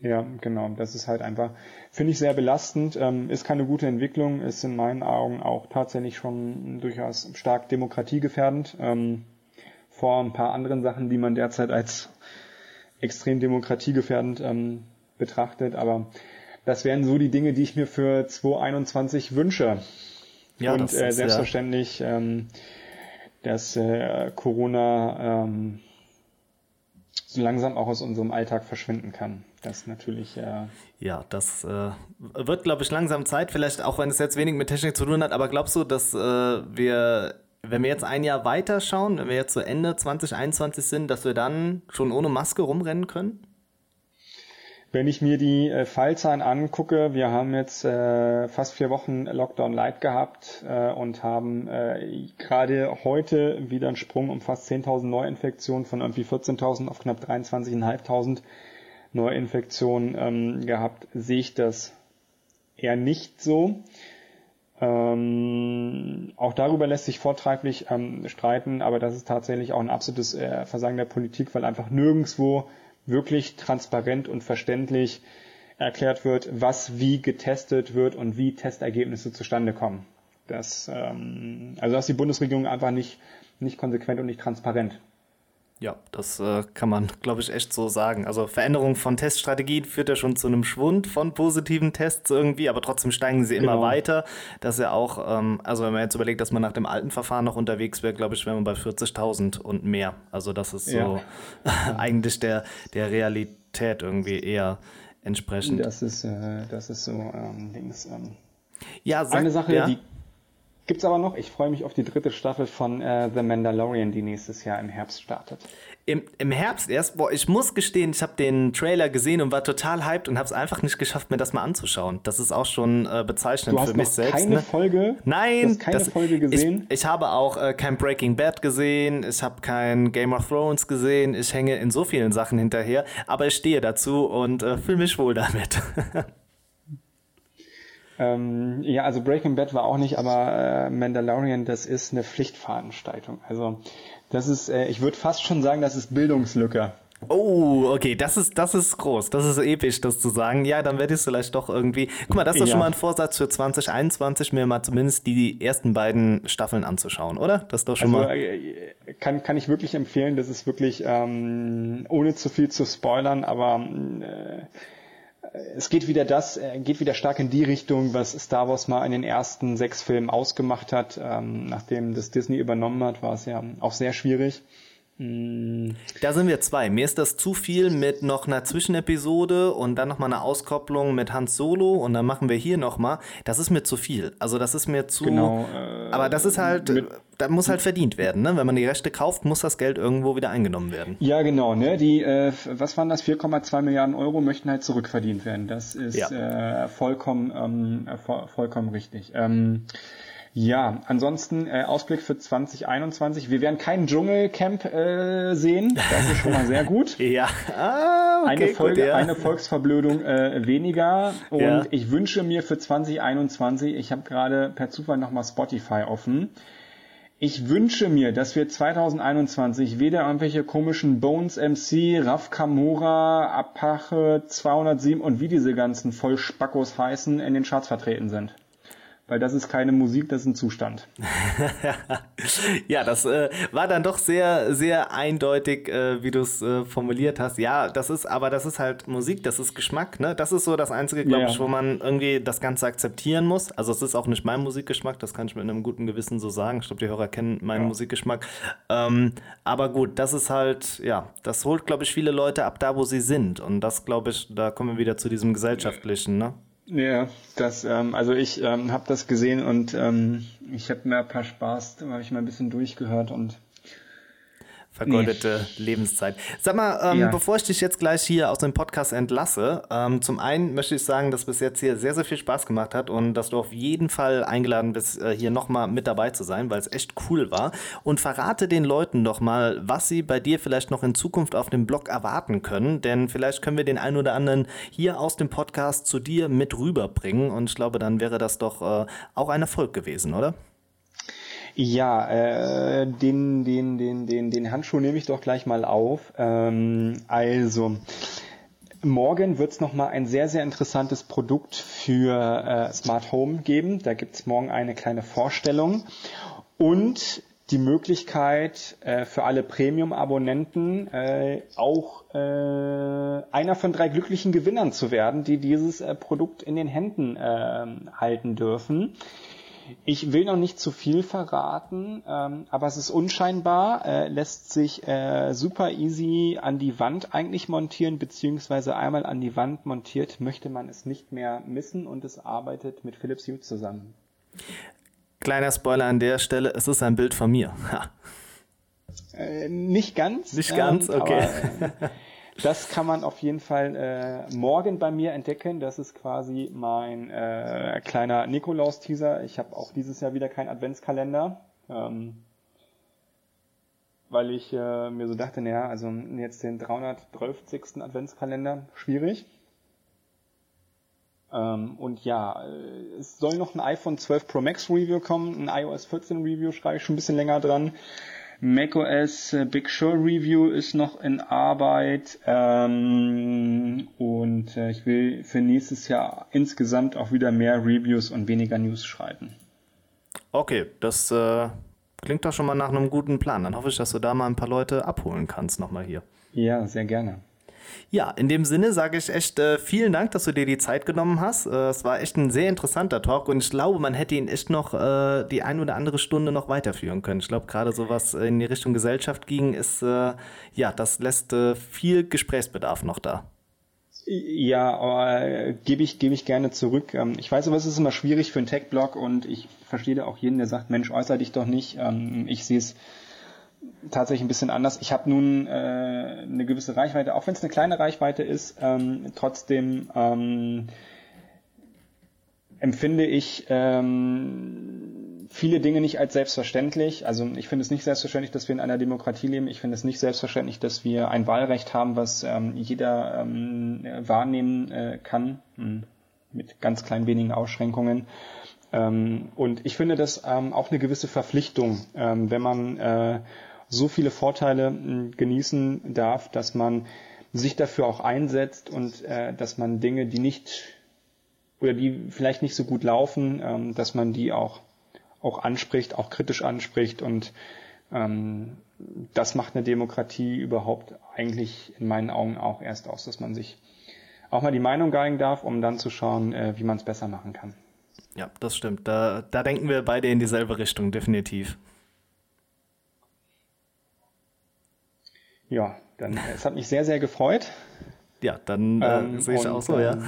Ja, genau. Das ist halt einfach, finde ich sehr belastend, ähm, ist keine gute Entwicklung, ist in meinen Augen auch tatsächlich schon durchaus stark demokratiegefährdend. Ähm, vor ein paar anderen Sachen, die man derzeit als extrem demokratiegefährdend ähm, betrachtet. Aber das wären so die Dinge, die ich mir für 2021 wünsche. Ja, und äh, selbstverständlich, ja. ähm, dass äh, Corona ähm, so langsam auch aus unserem Alltag verschwinden kann. Das natürlich. Äh ja, das äh, wird, glaube ich, langsam Zeit. Vielleicht auch, wenn es jetzt wenig mit Technik zu tun hat. Aber glaubst du, dass äh, wir, wenn wir jetzt ein Jahr weiter schauen, wenn wir jetzt zu so Ende 2021 sind, dass wir dann schon ohne Maske rumrennen können? Wenn ich mir die äh, Fallzahlen angucke, wir haben jetzt äh, fast vier Wochen Lockdown Light gehabt äh, und haben äh, gerade heute wieder einen Sprung um fast 10.000 Neuinfektionen von irgendwie 14.000 auf knapp 23.500 Neuinfektionen ähm, gehabt, sehe ich das eher nicht so. Ähm, auch darüber lässt sich vortrefflich ähm, streiten, aber das ist tatsächlich auch ein absolutes äh, Versagen der Politik, weil einfach nirgendwo wirklich transparent und verständlich erklärt wird, was wie getestet wird und wie Testergebnisse zustande kommen. Das, ähm, also das ist die Bundesregierung einfach nicht, nicht konsequent und nicht transparent. Ja, das äh, kann man, glaube ich, echt so sagen. Also Veränderung von Teststrategien führt ja schon zu einem Schwund von positiven Tests irgendwie, aber trotzdem steigen sie genau. immer weiter. Das ist ja auch, ähm, also wenn man jetzt überlegt, dass man nach dem alten Verfahren noch unterwegs wäre, glaube ich, wären wir bei 40.000 und mehr. Also das ist so ja. eigentlich der, der Realität irgendwie eher entsprechend. Das ist, äh, das ist so ähm, Dings. Ähm. Ja, sag, Eine Sache, ja. die Gibt's aber noch. Ich freue mich auf die dritte Staffel von äh, The Mandalorian, die nächstes Jahr im Herbst startet. Im, Im Herbst erst? Boah, ich muss gestehen, ich habe den Trailer gesehen und war total hyped und habe es einfach nicht geschafft, mir das mal anzuschauen. Das ist auch schon äh, bezeichnend für mich selbst. Keine ne? Folge? Nein, du hast keine das, Folge gesehen. Ich, ich habe auch äh, kein Breaking Bad gesehen, ich habe kein Game of Thrones gesehen, ich hänge in so vielen Sachen hinterher, aber ich stehe dazu und äh, fühle mich wohl damit. Ähm, ja, also Breaking Bad war auch nicht, aber äh, Mandalorian, das ist eine Pflichtveranstaltung. Also das ist, äh, ich würde fast schon sagen, das ist Bildungslücke. Oh, okay, das ist, das ist groß, das ist episch, das zu sagen. Ja, dann werde ich es vielleicht doch irgendwie. Guck mal, das ist doch ja. schon mal ein Vorsatz für 2021, mir mal zumindest die ersten beiden Staffeln anzuschauen, oder? Das ist doch schon also, mal. Äh, kann, kann ich wirklich empfehlen, das ist wirklich, ähm, ohne zu viel zu spoilern, aber äh, es geht wieder das, äh, geht wieder stark in die Richtung, was Star Wars mal in den ersten sechs Filmen ausgemacht hat. Ähm, nachdem das Disney übernommen hat, war es ja auch sehr schwierig. Da sind wir zwei. Mir ist das zu viel mit noch einer Zwischenepisode und dann nochmal eine Auskopplung mit Hans Solo und dann machen wir hier nochmal. Das ist mir zu viel. Also das ist mir zu. Genau. Äh, aber das ist halt, da muss halt verdient werden. Ne? Wenn man die Rechte kauft, muss das Geld irgendwo wieder eingenommen werden. Ja, genau. Ne? Die, äh, was waren das? 4,2 Milliarden Euro möchten halt zurückverdient werden. Das ist ja. äh, vollkommen, ähm, vollkommen richtig. Ähm, ja, ansonsten äh, Ausblick für 2021. Wir werden kein Dschungelcamp äh, sehen. Das ist schon mal sehr gut. ja. Ah, okay, eine Folge, gut, ja. eine Volksverblödung äh, weniger. Und ja. ich wünsche mir für 2021, ich habe gerade per Zufall nochmal Spotify offen. Ich wünsche mir, dass wir 2021 weder irgendwelche komischen Bones MC, Raf Kamora, Apache 207 und wie diese ganzen Vollspackos heißen, in den Charts vertreten sind weil das ist keine Musik, das ist ein Zustand. ja, das äh, war dann doch sehr, sehr eindeutig, äh, wie du es äh, formuliert hast. Ja, das ist, aber das ist halt Musik, das ist Geschmack, ne? Das ist so das Einzige, glaube ja. ich, wo man irgendwie das Ganze akzeptieren muss. Also es ist auch nicht mein Musikgeschmack, das kann ich mit einem guten Gewissen so sagen. Ich glaube, die Hörer kennen meinen ja. Musikgeschmack. Ähm, aber gut, das ist halt, ja, das holt, glaube ich, viele Leute ab da, wo sie sind. Und das, glaube ich, da kommen wir wieder zu diesem gesellschaftlichen, ne? Ja, das, ähm, also ich ähm, habe das gesehen und ähm, ich habe mir ein paar Spaß, da habe ich mal ein bisschen durchgehört und vergeudete nee. Lebenszeit. Sag mal, ähm, ja. bevor ich dich jetzt gleich hier aus dem Podcast entlasse, ähm, zum einen möchte ich sagen, dass bis jetzt hier sehr, sehr viel Spaß gemacht hat und dass du auf jeden Fall eingeladen bist, äh, hier nochmal mit dabei zu sein, weil es echt cool war. Und verrate den Leuten doch mal, was sie bei dir vielleicht noch in Zukunft auf dem Blog erwarten können, denn vielleicht können wir den einen oder anderen hier aus dem Podcast zu dir mit rüberbringen und ich glaube, dann wäre das doch äh, auch ein Erfolg gewesen, oder? Ja, äh, den, den, den, den, den Handschuh nehme ich doch gleich mal auf. Ähm, also, morgen wird es nochmal ein sehr, sehr interessantes Produkt für äh, Smart Home geben. Da gibt es morgen eine kleine Vorstellung. Und die Möglichkeit äh, für alle Premium-Abonnenten äh, auch äh, einer von drei glücklichen Gewinnern zu werden, die dieses äh, Produkt in den Händen äh, halten dürfen. Ich will noch nicht zu viel verraten, ähm, aber es ist unscheinbar, äh, lässt sich äh, super easy an die Wand eigentlich montieren, beziehungsweise einmal an die Wand montiert, möchte man es nicht mehr missen und es arbeitet mit Philips Hue zusammen. Kleiner Spoiler an der Stelle, es ist ein Bild von mir. Äh, nicht ganz. Nicht ganz, ähm, okay. Aber, das kann man auf jeden Fall äh, morgen bei mir entdecken. Das ist quasi mein äh, kleiner Nikolaus-Teaser. Ich habe auch dieses Jahr wieder keinen Adventskalender. Ähm, weil ich äh, mir so dachte, naja, also jetzt den 312. Adventskalender, schwierig. Ähm, und ja, äh, es soll noch ein iPhone 12 Pro Max Review kommen, ein iOS 14 Review schreibe ich schon ein bisschen länger dran. macOS äh, Big Sur Review ist noch in Arbeit ähm, und äh, ich will für nächstes Jahr insgesamt auch wieder mehr Reviews und weniger News schreiben. Okay, das äh, klingt doch schon mal nach einem guten Plan. Dann hoffe ich, dass du da mal ein paar Leute abholen kannst nochmal hier. Ja, sehr gerne. Ja, in dem Sinne sage ich echt äh, vielen Dank, dass du dir die Zeit genommen hast. Äh, es war echt ein sehr interessanter Talk und ich glaube, man hätte ihn echt noch äh, die ein oder andere Stunde noch weiterführen können. Ich glaube, gerade so was in die Richtung Gesellschaft ging, ist, äh, ja, das lässt äh, viel Gesprächsbedarf noch da. Ja, äh, gebe ich, gebe ich gerne zurück. Ähm, ich weiß aber, es ist immer schwierig für einen Tech-Blog und ich verstehe auch jeden, der sagt, Mensch, äußere dich doch nicht. Ähm, ich sehe es tatsächlich ein bisschen anders. Ich habe nun äh, eine gewisse Reichweite, auch wenn es eine kleine Reichweite ist, ähm, trotzdem ähm, empfinde ich ähm, viele Dinge nicht als selbstverständlich. Also ich finde es nicht selbstverständlich, dass wir in einer Demokratie leben. Ich finde es nicht selbstverständlich, dass wir ein Wahlrecht haben, was ähm, jeder ähm, wahrnehmen äh, kann, hm, mit ganz klein wenigen Ausschränkungen. Ähm, und ich finde das ähm, auch eine gewisse Verpflichtung, ähm, wenn man äh, so viele Vorteile hm, genießen darf, dass man sich dafür auch einsetzt und äh, dass man Dinge, die nicht oder die vielleicht nicht so gut laufen, ähm, dass man die auch auch anspricht, auch kritisch anspricht und ähm, das macht eine Demokratie überhaupt eigentlich in meinen Augen auch erst aus, dass man sich auch mal die Meinung geigen darf, um dann zu schauen, äh, wie man es besser machen kann. Ja, das stimmt. Da, da denken wir beide in dieselbe Richtung, definitiv. Ja, dann es hat mich sehr, sehr gefreut. Ja, dann äh, ähm, sehe ich auch so, ja.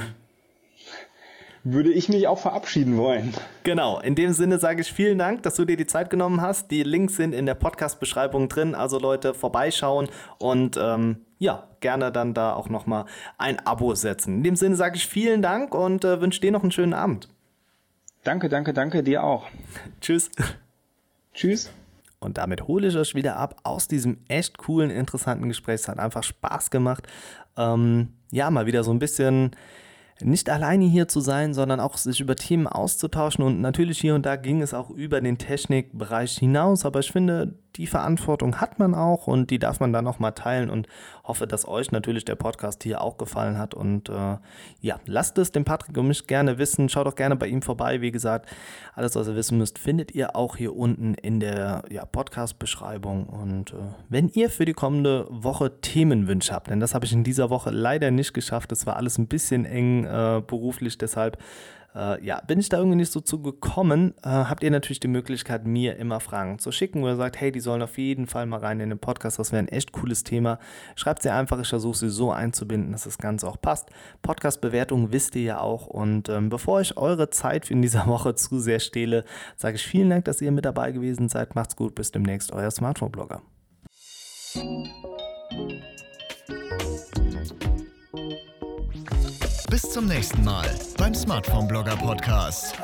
Würde ich mich auch verabschieden wollen. Genau, in dem Sinne sage ich vielen Dank, dass du dir die Zeit genommen hast. Die Links sind in der Podcast-Beschreibung drin, also Leute vorbeischauen und ähm, ja, gerne dann da auch nochmal ein Abo setzen. In dem Sinne sage ich vielen Dank und äh, wünsche dir noch einen schönen Abend. Danke, danke, danke, dir auch. Tschüss. Tschüss. Und damit hole ich euch wieder ab aus diesem echt coolen, interessanten Gespräch. Es hat einfach Spaß gemacht. Ähm, ja, mal wieder so ein bisschen nicht alleine hier zu sein, sondern auch sich über Themen auszutauschen. Und natürlich hier und da ging es auch über den Technikbereich hinaus. Aber ich finde, die Verantwortung hat man auch und die darf man dann noch mal teilen und hoffe, dass euch natürlich der Podcast hier auch gefallen hat. Und äh, ja, lasst es dem Patrick und mich gerne wissen. Schaut doch gerne bei ihm vorbei. Wie gesagt, alles, was ihr wissen müsst, findet ihr auch hier unten in der ja, Podcast-Beschreibung. Und äh, wenn ihr für die kommende Woche Themenwünsche habt, denn das habe ich in dieser Woche leider nicht geschafft, es war alles ein bisschen eng äh, beruflich, deshalb äh, ja, bin ich da irgendwie nicht so zu gekommen, äh, habt ihr natürlich die Möglichkeit, mir immer Fragen zu schicken, wo ihr sagt, hey, die sollen auf jeden Fall mal rein in den Podcast, das wäre ein echt cooles Thema. Schreibt sie einfach, ich versuche sie so einzubinden, dass das Ganze auch passt. Podcast-Bewertung wisst ihr ja auch. Und ähm, bevor ich eure Zeit in dieser Woche zu sehr stehle, sage ich vielen Dank, dass ihr mit dabei gewesen seid. Macht's gut, bis demnächst, euer Smartphone-Blogger. Bis zum nächsten Mal beim Smartphone Blogger Podcast.